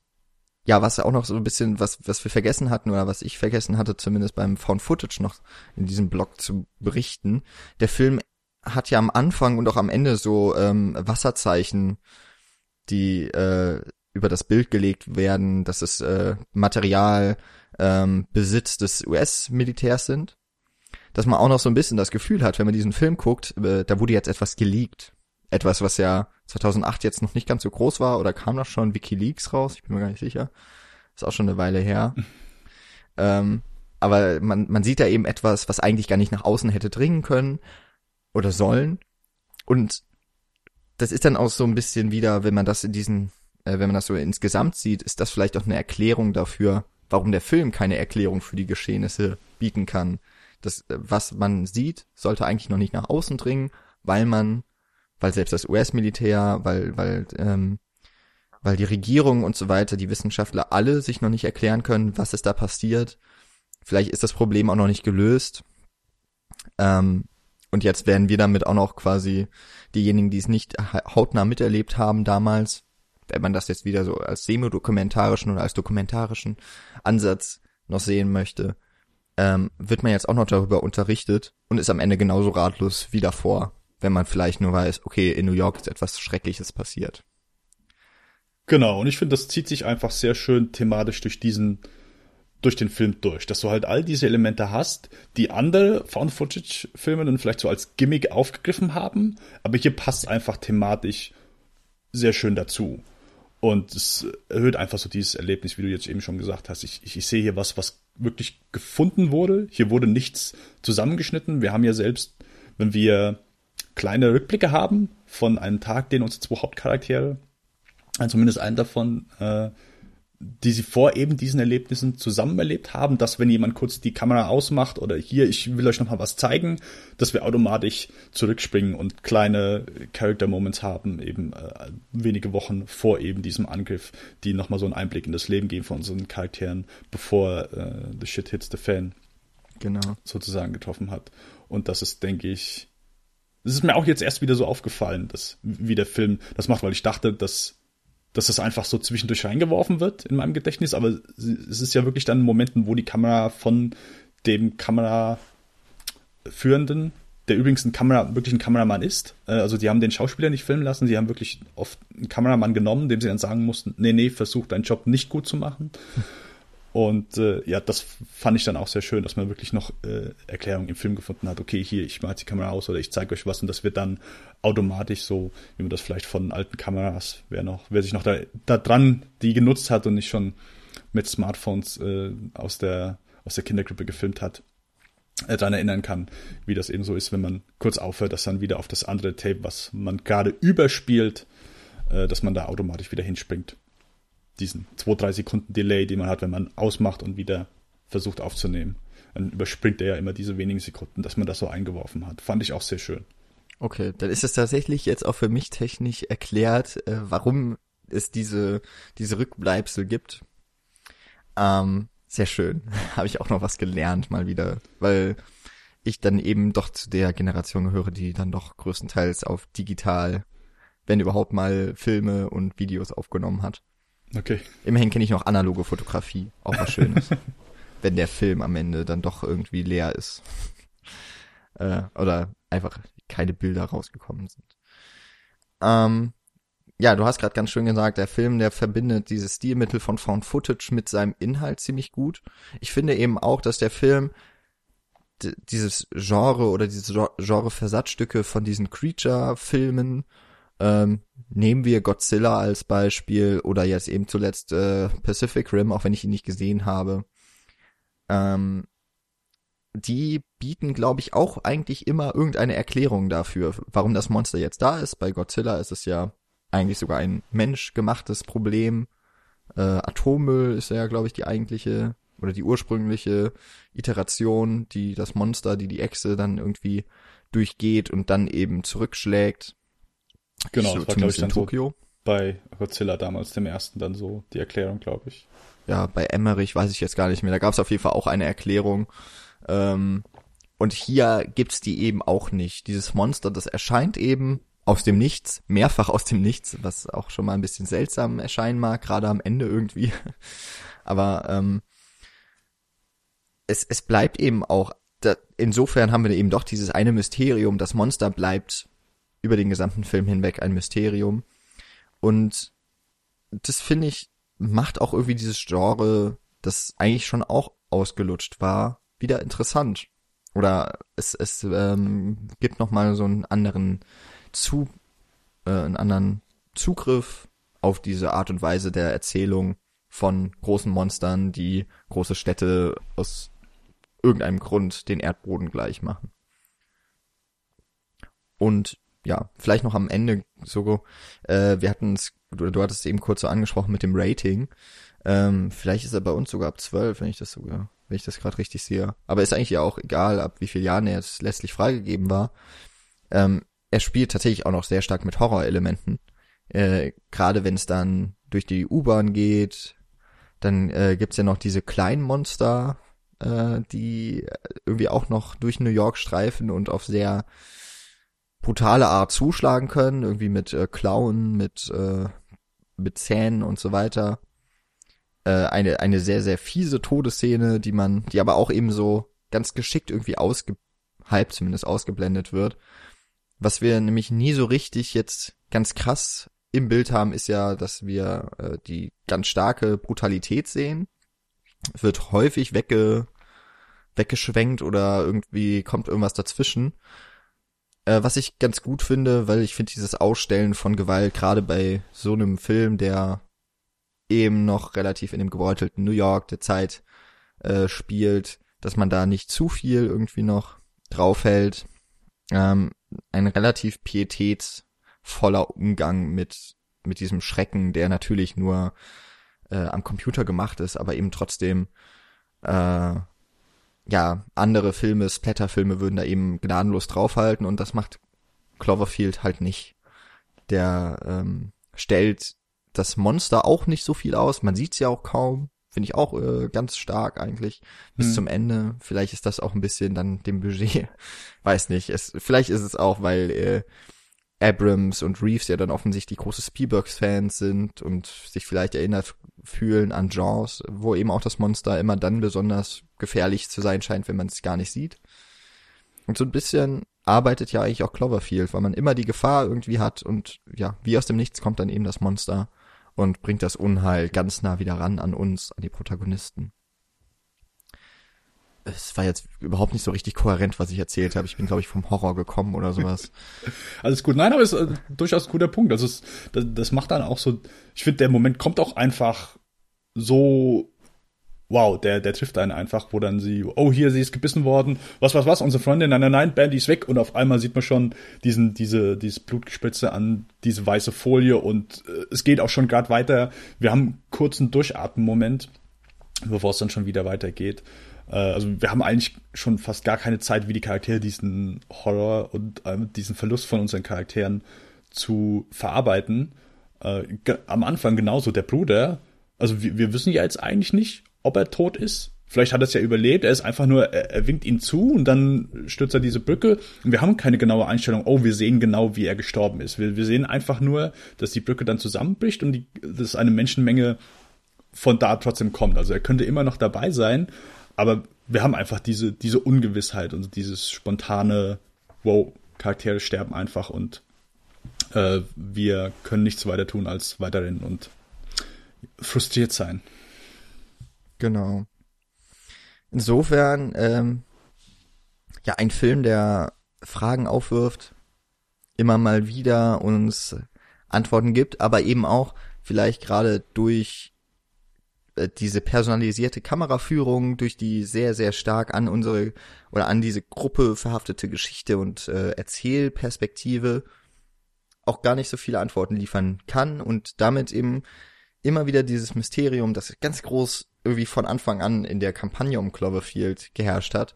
Speaker 1: ja, was auch noch so ein bisschen, was, was wir vergessen hatten oder was ich vergessen hatte, zumindest beim Found Footage noch in diesem Blog zu berichten. Der Film hat ja am Anfang und auch am Ende so ähm, Wasserzeichen, die äh, über das Bild gelegt werden, dass es äh, Material ähm, Besitz des US-Militärs sind. Dass man auch noch so ein bisschen das Gefühl hat, wenn man diesen Film guckt, äh, da wurde jetzt etwas geleakt etwas, was ja 2008 jetzt noch nicht ganz so groß war, oder kam das schon WikiLeaks raus? Ich bin mir gar nicht sicher. Ist auch schon eine Weile her. ähm, aber man, man sieht da eben etwas, was eigentlich gar nicht nach außen hätte dringen können oder sollen. Und das ist dann auch so ein bisschen wieder, wenn man das in diesen, äh, wenn man das so insgesamt sieht, ist das vielleicht auch eine Erklärung dafür, warum der Film keine Erklärung für die Geschehnisse bieten kann. Das, äh, was man sieht, sollte eigentlich noch nicht nach außen dringen, weil man weil selbst das US-Militär, weil, weil, ähm, weil die Regierung und so weiter, die Wissenschaftler alle sich noch nicht erklären können, was ist da passiert. Vielleicht ist das Problem auch noch nicht gelöst. Ähm, und jetzt werden wir damit auch noch quasi diejenigen, die es nicht hautnah miterlebt haben damals, wenn man das jetzt wieder so als semi-dokumentarischen oder als dokumentarischen Ansatz noch sehen möchte, ähm, wird man jetzt auch noch darüber unterrichtet und ist am Ende genauso ratlos wie davor wenn man vielleicht nur weiß, okay, in New York ist etwas Schreckliches passiert.
Speaker 2: Genau, und ich finde, das zieht sich einfach sehr schön thematisch durch diesen durch den Film durch, dass du halt all diese Elemente hast, die andere Found-Footage-Filme dann vielleicht so als Gimmick aufgegriffen haben, aber hier passt einfach thematisch sehr schön dazu. Und es erhöht einfach so dieses Erlebnis, wie du jetzt eben schon gesagt hast. Ich, ich, ich sehe hier was, was wirklich gefunden wurde. Hier wurde nichts zusammengeschnitten. Wir haben ja selbst, wenn wir kleine Rückblicke haben von einem Tag, den unsere zwei Hauptcharaktere, also zumindest einen davon, äh, die sie vor eben diesen Erlebnissen zusammen erlebt haben, dass wenn jemand kurz die Kamera ausmacht oder hier, ich will euch noch mal was zeigen, dass wir automatisch zurückspringen und kleine Character Moments haben, eben äh, wenige Wochen vor eben diesem Angriff, die noch mal so einen Einblick in das Leben geben von unseren Charakteren, bevor äh, the shit hits the fan
Speaker 1: genau.
Speaker 2: sozusagen getroffen hat. Und das ist, denke ich, das ist mir auch jetzt erst wieder so aufgefallen, dass wie der Film das macht, weil ich dachte, dass dass das einfach so zwischendurch reingeworfen wird in meinem Gedächtnis, aber es ist ja wirklich dann Momenten, wo die Kamera von dem Kameraführenden, der übrigens ein Kamera, wirklich ein Kameramann ist, äh, also die haben den Schauspieler nicht filmen lassen, sie haben wirklich oft einen Kameramann genommen, dem sie dann sagen mussten, nee, nee, versuch deinen Job nicht gut zu machen. Und äh, ja, das fand ich dann auch sehr schön, dass man wirklich noch äh, Erklärungen im Film gefunden hat. Okay, hier, ich mache die Kamera aus oder ich zeige euch was und das wird dann automatisch so, wie man das vielleicht von alten Kameras, wer noch, wer sich noch da, da dran die genutzt hat und nicht schon mit Smartphones äh, aus der aus der Kindergruppe gefilmt hat, äh, daran erinnern kann, wie das eben so ist, wenn man kurz aufhört, dass dann wieder auf das andere Tape, was man gerade überspielt, äh, dass man da automatisch wieder hinspringt diesen zwei, drei Sekunden Delay, den man hat, wenn man ausmacht und wieder versucht aufzunehmen. Dann überspringt er ja immer diese wenigen Sekunden, dass man das so eingeworfen hat. Fand ich auch sehr schön.
Speaker 1: Okay, dann ist es tatsächlich jetzt auch für mich technisch erklärt, äh, warum es diese, diese Rückbleibsel gibt. Ähm, sehr schön. Habe ich auch noch was gelernt mal wieder, weil ich dann eben doch zu der Generation gehöre, die dann doch größtenteils auf digital, wenn überhaupt mal Filme und Videos aufgenommen hat.
Speaker 2: Okay.
Speaker 1: Immerhin kenne ich noch analoge Fotografie, auch was Schönes. wenn der Film am Ende dann doch irgendwie leer ist. äh, oder einfach keine Bilder rausgekommen sind. Ähm, ja, du hast gerade ganz schön gesagt, der Film, der verbindet dieses Stilmittel von Found Footage mit seinem Inhalt ziemlich gut. Ich finde eben auch, dass der Film dieses Genre oder diese Genre-Versatzstücke von diesen Creature-Filmen ähm, nehmen wir Godzilla als Beispiel oder jetzt eben zuletzt äh, Pacific Rim, auch wenn ich ihn nicht gesehen habe. Ähm, die bieten, glaube ich, auch eigentlich immer irgendeine Erklärung dafür, warum das Monster jetzt da ist. Bei Godzilla ist es ja eigentlich sogar ein menschgemachtes Problem. Äh, Atommüll ist ja, glaube ich, die eigentliche oder die ursprüngliche Iteration, die das Monster, die die Echse dann irgendwie durchgeht und dann eben zurückschlägt.
Speaker 2: Genau, so, das war, glaube ich, dann Tokio. So bei Godzilla damals, dem ersten, dann so die Erklärung, glaube ich.
Speaker 1: Ja, bei Emmerich weiß ich jetzt gar nicht mehr. Da gab es auf jeden Fall auch eine Erklärung. Ähm, und hier gibt's die eben auch nicht. Dieses Monster, das erscheint eben aus dem Nichts, mehrfach aus dem Nichts, was auch schon mal ein bisschen seltsam erscheinen mag, gerade am Ende irgendwie. Aber ähm, es, es bleibt eben auch, da, insofern haben wir eben doch dieses eine Mysterium, das Monster bleibt über den gesamten Film hinweg ein Mysterium. Und das finde ich, macht auch irgendwie dieses Genre, das eigentlich schon auch ausgelutscht war, wieder interessant. Oder es, es ähm, gibt nochmal so einen anderen zu, äh, einen anderen Zugriff auf diese Art und Weise der Erzählung von großen Monstern, die große Städte aus irgendeinem Grund den Erdboden gleich machen. Und ja, vielleicht noch am Ende so, äh, wir hatten es, du, du hattest es eben kurz so angesprochen mit dem Rating. Ähm, vielleicht ist er bei uns sogar ab 12, wenn ich das sogar, wenn ich das gerade richtig sehe. Aber ist eigentlich ja auch egal, ab wie viel Jahren er jetzt letztlich freigegeben war. Ähm, er spielt tatsächlich auch noch sehr stark mit Horrorelementen. Äh, Gerade wenn es dann durch die U-Bahn geht, dann äh, gibt's ja noch diese kleinen Monster, äh, die irgendwie auch noch durch New York streifen und auf sehr brutale Art zuschlagen können, irgendwie mit äh, Klauen, mit, äh, mit Zähnen und so weiter. Äh, eine, eine sehr, sehr fiese Todesszene, die man, die aber auch eben so ganz geschickt irgendwie ausge, halb zumindest ausgeblendet wird. Was wir nämlich nie so richtig jetzt ganz krass im Bild haben, ist ja, dass wir äh, die ganz starke Brutalität sehen. wird häufig wegge, weggeschwenkt oder irgendwie kommt irgendwas dazwischen. Äh, was ich ganz gut finde, weil ich finde dieses Ausstellen von Gewalt, gerade bei so einem Film, der eben noch relativ in dem gebeutelten New York der Zeit äh, spielt, dass man da nicht zu viel irgendwie noch draufhält. Ähm, ein relativ pietätsvoller Umgang mit, mit diesem Schrecken, der natürlich nur äh, am Computer gemacht ist, aber eben trotzdem äh, ja, andere Filme, Splatterfilme würden da eben gnadenlos draufhalten und das macht Cloverfield halt nicht. Der ähm, stellt das Monster auch nicht so viel aus, man sieht's ja auch kaum, finde ich auch äh, ganz stark eigentlich bis hm. zum Ende. Vielleicht ist das auch ein bisschen dann dem Budget, weiß nicht. Es, vielleicht ist es auch, weil äh, Abrams und Reeves ja dann offensichtlich große Spielbergs-Fans sind und sich vielleicht erinnert fühlen an Jaws, wo eben auch das Monster immer dann besonders gefährlich zu sein scheint, wenn man es gar nicht sieht. Und so ein bisschen arbeitet ja eigentlich auch Cloverfield, weil man immer die Gefahr irgendwie hat und ja, wie aus dem Nichts kommt dann eben das Monster und bringt das Unheil ganz nah wieder ran an uns, an die Protagonisten. Es war jetzt überhaupt nicht so richtig kohärent, was ich erzählt habe. Ich bin, glaube ich, vom Horror gekommen oder sowas.
Speaker 2: Alles gut. Nein, aber es ist äh, durchaus ein guter Punkt. Also es, das, das macht dann auch so, ich finde, der Moment kommt auch einfach so wow, der, der trifft einen einfach, wo dann sie, oh, hier, sie ist gebissen worden, was, was, was, unsere Freundin, nein, nein, nein, Bandy ist weg und auf einmal sieht man schon diesen, diese, dieses Blutgespritze an diese weiße Folie und äh, es geht auch schon gerade weiter. Wir haben einen kurzen Durchatmen-Moment, bevor es dann schon wieder weitergeht. Äh, also wir haben eigentlich schon fast gar keine Zeit, wie die Charaktere diesen Horror und äh, diesen Verlust von unseren Charakteren zu verarbeiten. Äh, am Anfang genauso der Bruder, also wir, wir wissen ja jetzt eigentlich nicht, ob er tot ist. Vielleicht hat er es ja überlebt, er ist einfach nur, er, er winkt ihn zu und dann stürzt er diese Brücke und wir haben keine genaue Einstellung, oh, wir sehen genau, wie er gestorben ist. Wir, wir sehen einfach nur, dass die Brücke dann zusammenbricht und die, dass eine Menschenmenge von da trotzdem kommt. Also er könnte immer noch dabei sein, aber wir haben einfach diese, diese Ungewissheit und dieses spontane, wow, Charaktere sterben einfach und äh, wir können nichts weiter tun als weiterhin und frustriert sein.
Speaker 1: Genau. Insofern, ähm, ja, ein Film, der Fragen aufwirft, immer mal wieder uns Antworten gibt, aber eben auch vielleicht gerade durch diese personalisierte Kameraführung, durch die sehr, sehr stark an unsere oder an diese Gruppe verhaftete Geschichte und äh, Erzählperspektive auch gar nicht so viele Antworten liefern kann und damit eben immer wieder dieses Mysterium, das ganz groß irgendwie von Anfang an in der Kampagne um Cloverfield geherrscht hat,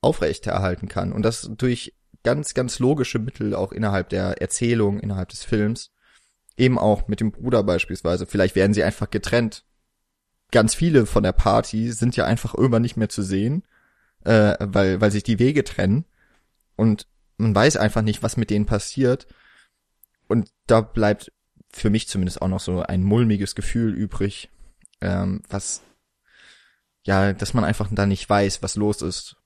Speaker 1: aufrechterhalten kann. Und das durch ganz, ganz logische Mittel auch innerhalb der Erzählung, innerhalb des Films. Eben auch mit dem Bruder beispielsweise. Vielleicht werden sie einfach getrennt. Ganz viele von der Party sind ja einfach irgendwann nicht mehr zu sehen, äh, weil, weil sich die Wege trennen. Und man weiß einfach nicht, was mit denen passiert. Und da bleibt für mich zumindest auch noch so ein mulmiges Gefühl übrig, ähm, was ja, dass man einfach da nicht weiß, was los ist.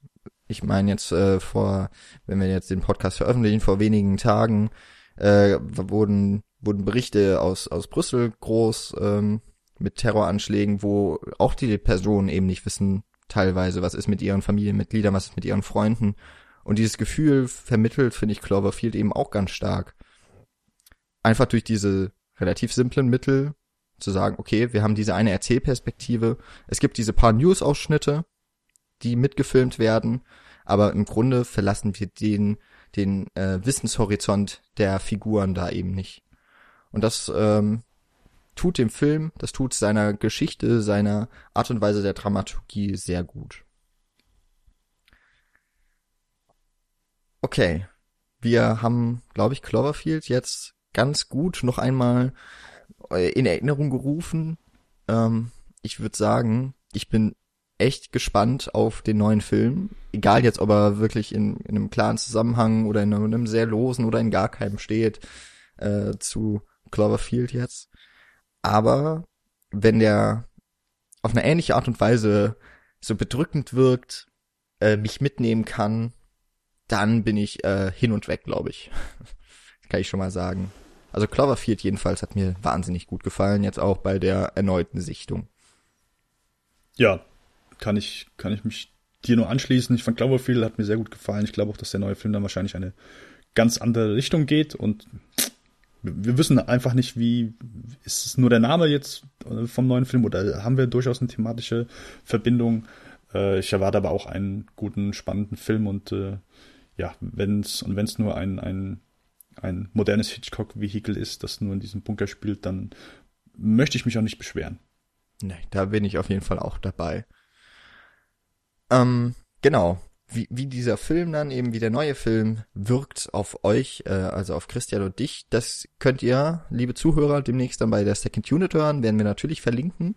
Speaker 1: Ich meine jetzt äh, vor, wenn wir jetzt den Podcast veröffentlichen, vor wenigen Tagen äh, wurden wurden Berichte aus aus Brüssel groß ähm, mit Terroranschlägen, wo auch die Personen eben nicht wissen teilweise, was ist mit ihren Familienmitgliedern, was ist mit ihren Freunden. Und dieses Gefühl vermittelt, finde ich, Cloverfield eben auch ganz stark. Einfach durch diese relativ simplen Mittel zu sagen, okay, wir haben diese eine Erzählperspektive, es gibt diese paar News-Ausschnitte, die mitgefilmt werden, aber im Grunde verlassen wir den, den äh, Wissenshorizont der Figuren da eben nicht. Und das ähm, tut dem Film, das tut seiner Geschichte, seiner Art und Weise der Dramaturgie sehr gut. Okay, wir haben, glaube ich, Cloverfield jetzt ganz gut noch einmal äh, in Erinnerung gerufen. Ähm, ich würde sagen, ich bin echt gespannt auf den neuen Film. Egal jetzt, ob er wirklich in, in einem klaren Zusammenhang oder in einem, sehr losen oder in gar keinem steht äh, zu Cloverfield jetzt. Aber wenn der auf eine ähnliche Art und Weise so bedrückend wirkt, äh, mich mitnehmen kann, dann bin ich äh, hin und weg, glaube ich. kann ich schon mal sagen. Also Cloverfield jedenfalls hat mir wahnsinnig gut gefallen, jetzt auch bei der erneuten Sichtung.
Speaker 2: Ja, kann ich, kann ich mich dir nur anschließen. Ich fand Cloverfield hat mir sehr gut gefallen. Ich glaube auch, dass der neue Film dann wahrscheinlich eine ganz andere Richtung geht und wir wissen einfach nicht, wie ist es nur der Name jetzt äh, vom neuen Film oder haben wir durchaus eine thematische Verbindung. Äh, ich erwarte aber auch einen guten, spannenden Film und äh, ja, wenn es und wenn es nur ein, ein, ein modernes Hitchcock-Vehikel ist, das nur in diesem Bunker spielt, dann möchte ich mich auch nicht beschweren.
Speaker 1: Nee, da bin ich auf jeden Fall auch dabei. Ähm, genau. Wie, wie dieser Film dann eben, wie der neue Film wirkt auf euch, äh, also auf Christian und dich, das könnt ihr, liebe Zuhörer, demnächst dann bei der Second Unit hören, werden wir natürlich verlinken.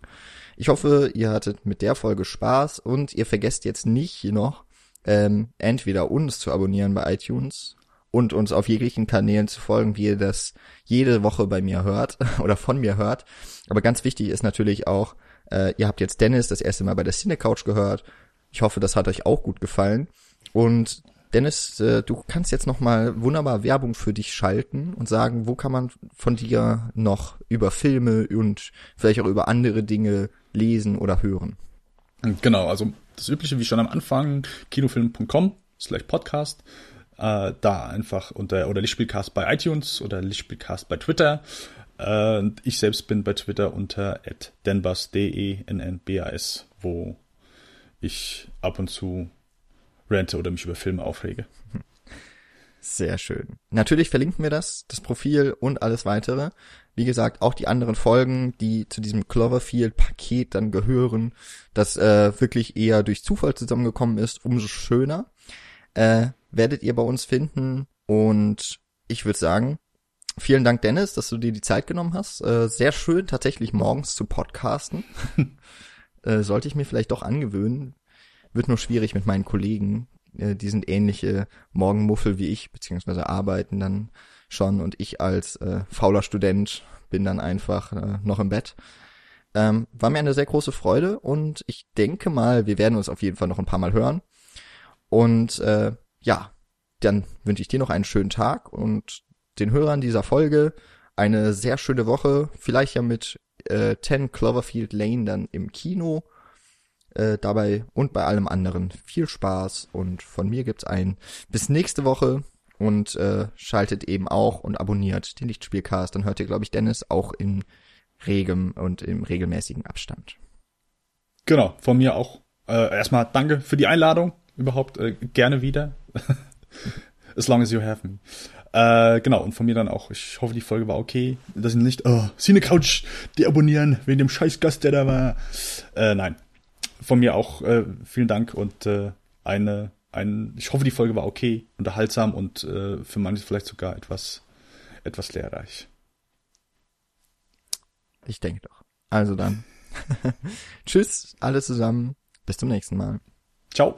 Speaker 1: Ich hoffe, ihr hattet mit der Folge Spaß und ihr vergesst jetzt nicht noch, ähm, entweder uns zu abonnieren bei iTunes und uns auf jeglichen Kanälen zu folgen, wie ihr das jede Woche bei mir hört oder von mir hört. Aber ganz wichtig ist natürlich auch, äh, ihr habt jetzt Dennis das erste Mal bei der Cine Couch gehört. Ich hoffe, das hat euch auch gut gefallen. Und Dennis, äh, du kannst jetzt noch mal wunderbar Werbung für dich schalten und sagen, wo kann man von dir noch über Filme und vielleicht auch über andere Dinge lesen oder hören?
Speaker 2: Genau, also das übliche wie schon am Anfang, kinofilm.com slash podcast, äh, da einfach unter oder Lichtspielcast bei iTunes oder Lichtspielcast bei Twitter. Äh, ich selbst bin bei Twitter unter denbas, D-E-N-N-B-A-S, wo ich ab und zu rente oder mich über Filme aufrege.
Speaker 1: Sehr schön. Natürlich verlinken wir das, das Profil und alles weitere. Wie gesagt, auch die anderen Folgen, die zu diesem Cloverfield-Paket dann gehören, das äh, wirklich eher durch Zufall zusammengekommen ist, umso schöner. Äh, werdet ihr bei uns finden. Und ich würde sagen, vielen Dank, Dennis, dass du dir die Zeit genommen hast. Äh, sehr schön, tatsächlich morgens zu podcasten. äh, sollte ich mir vielleicht doch angewöhnen. Wird nur schwierig mit meinen Kollegen. Äh, die sind ähnliche Morgenmuffel wie ich, beziehungsweise arbeiten dann schon und ich als äh, fauler Student bin dann einfach äh, noch im Bett. Ähm, war mir eine sehr große Freude und ich denke mal, wir werden uns auf jeden Fall noch ein paar Mal hören. Und äh, ja, dann wünsche ich dir noch einen schönen Tag und den Hörern dieser Folge eine sehr schöne Woche, vielleicht ja mit äh, 10 Cloverfield Lane dann im Kino äh, dabei und bei allem anderen viel Spaß und von mir gibt's ein bis nächste Woche und äh, schaltet eben auch und abonniert den Lichtspielcast. Dann hört ihr, glaube ich, Dennis auch in regem und im regelmäßigen Abstand.
Speaker 2: Genau, von mir auch. Äh, erstmal danke für die Einladung. Überhaupt äh, gerne wieder. as long as you have me. Äh, genau, und von mir dann auch, ich hoffe, die Folge war okay. Dass ich nicht, oh, Cine Couch, die abonnieren, wegen dem scheiß Gast, der da war. Äh, nein, von mir auch äh, vielen Dank und äh, eine, ein, ich hoffe, die Folge war okay, unterhaltsam und äh, für manche vielleicht sogar etwas, etwas lehrreich.
Speaker 1: Ich denke doch. Also dann. Tschüss, alle zusammen. Bis zum nächsten Mal.
Speaker 2: Ciao.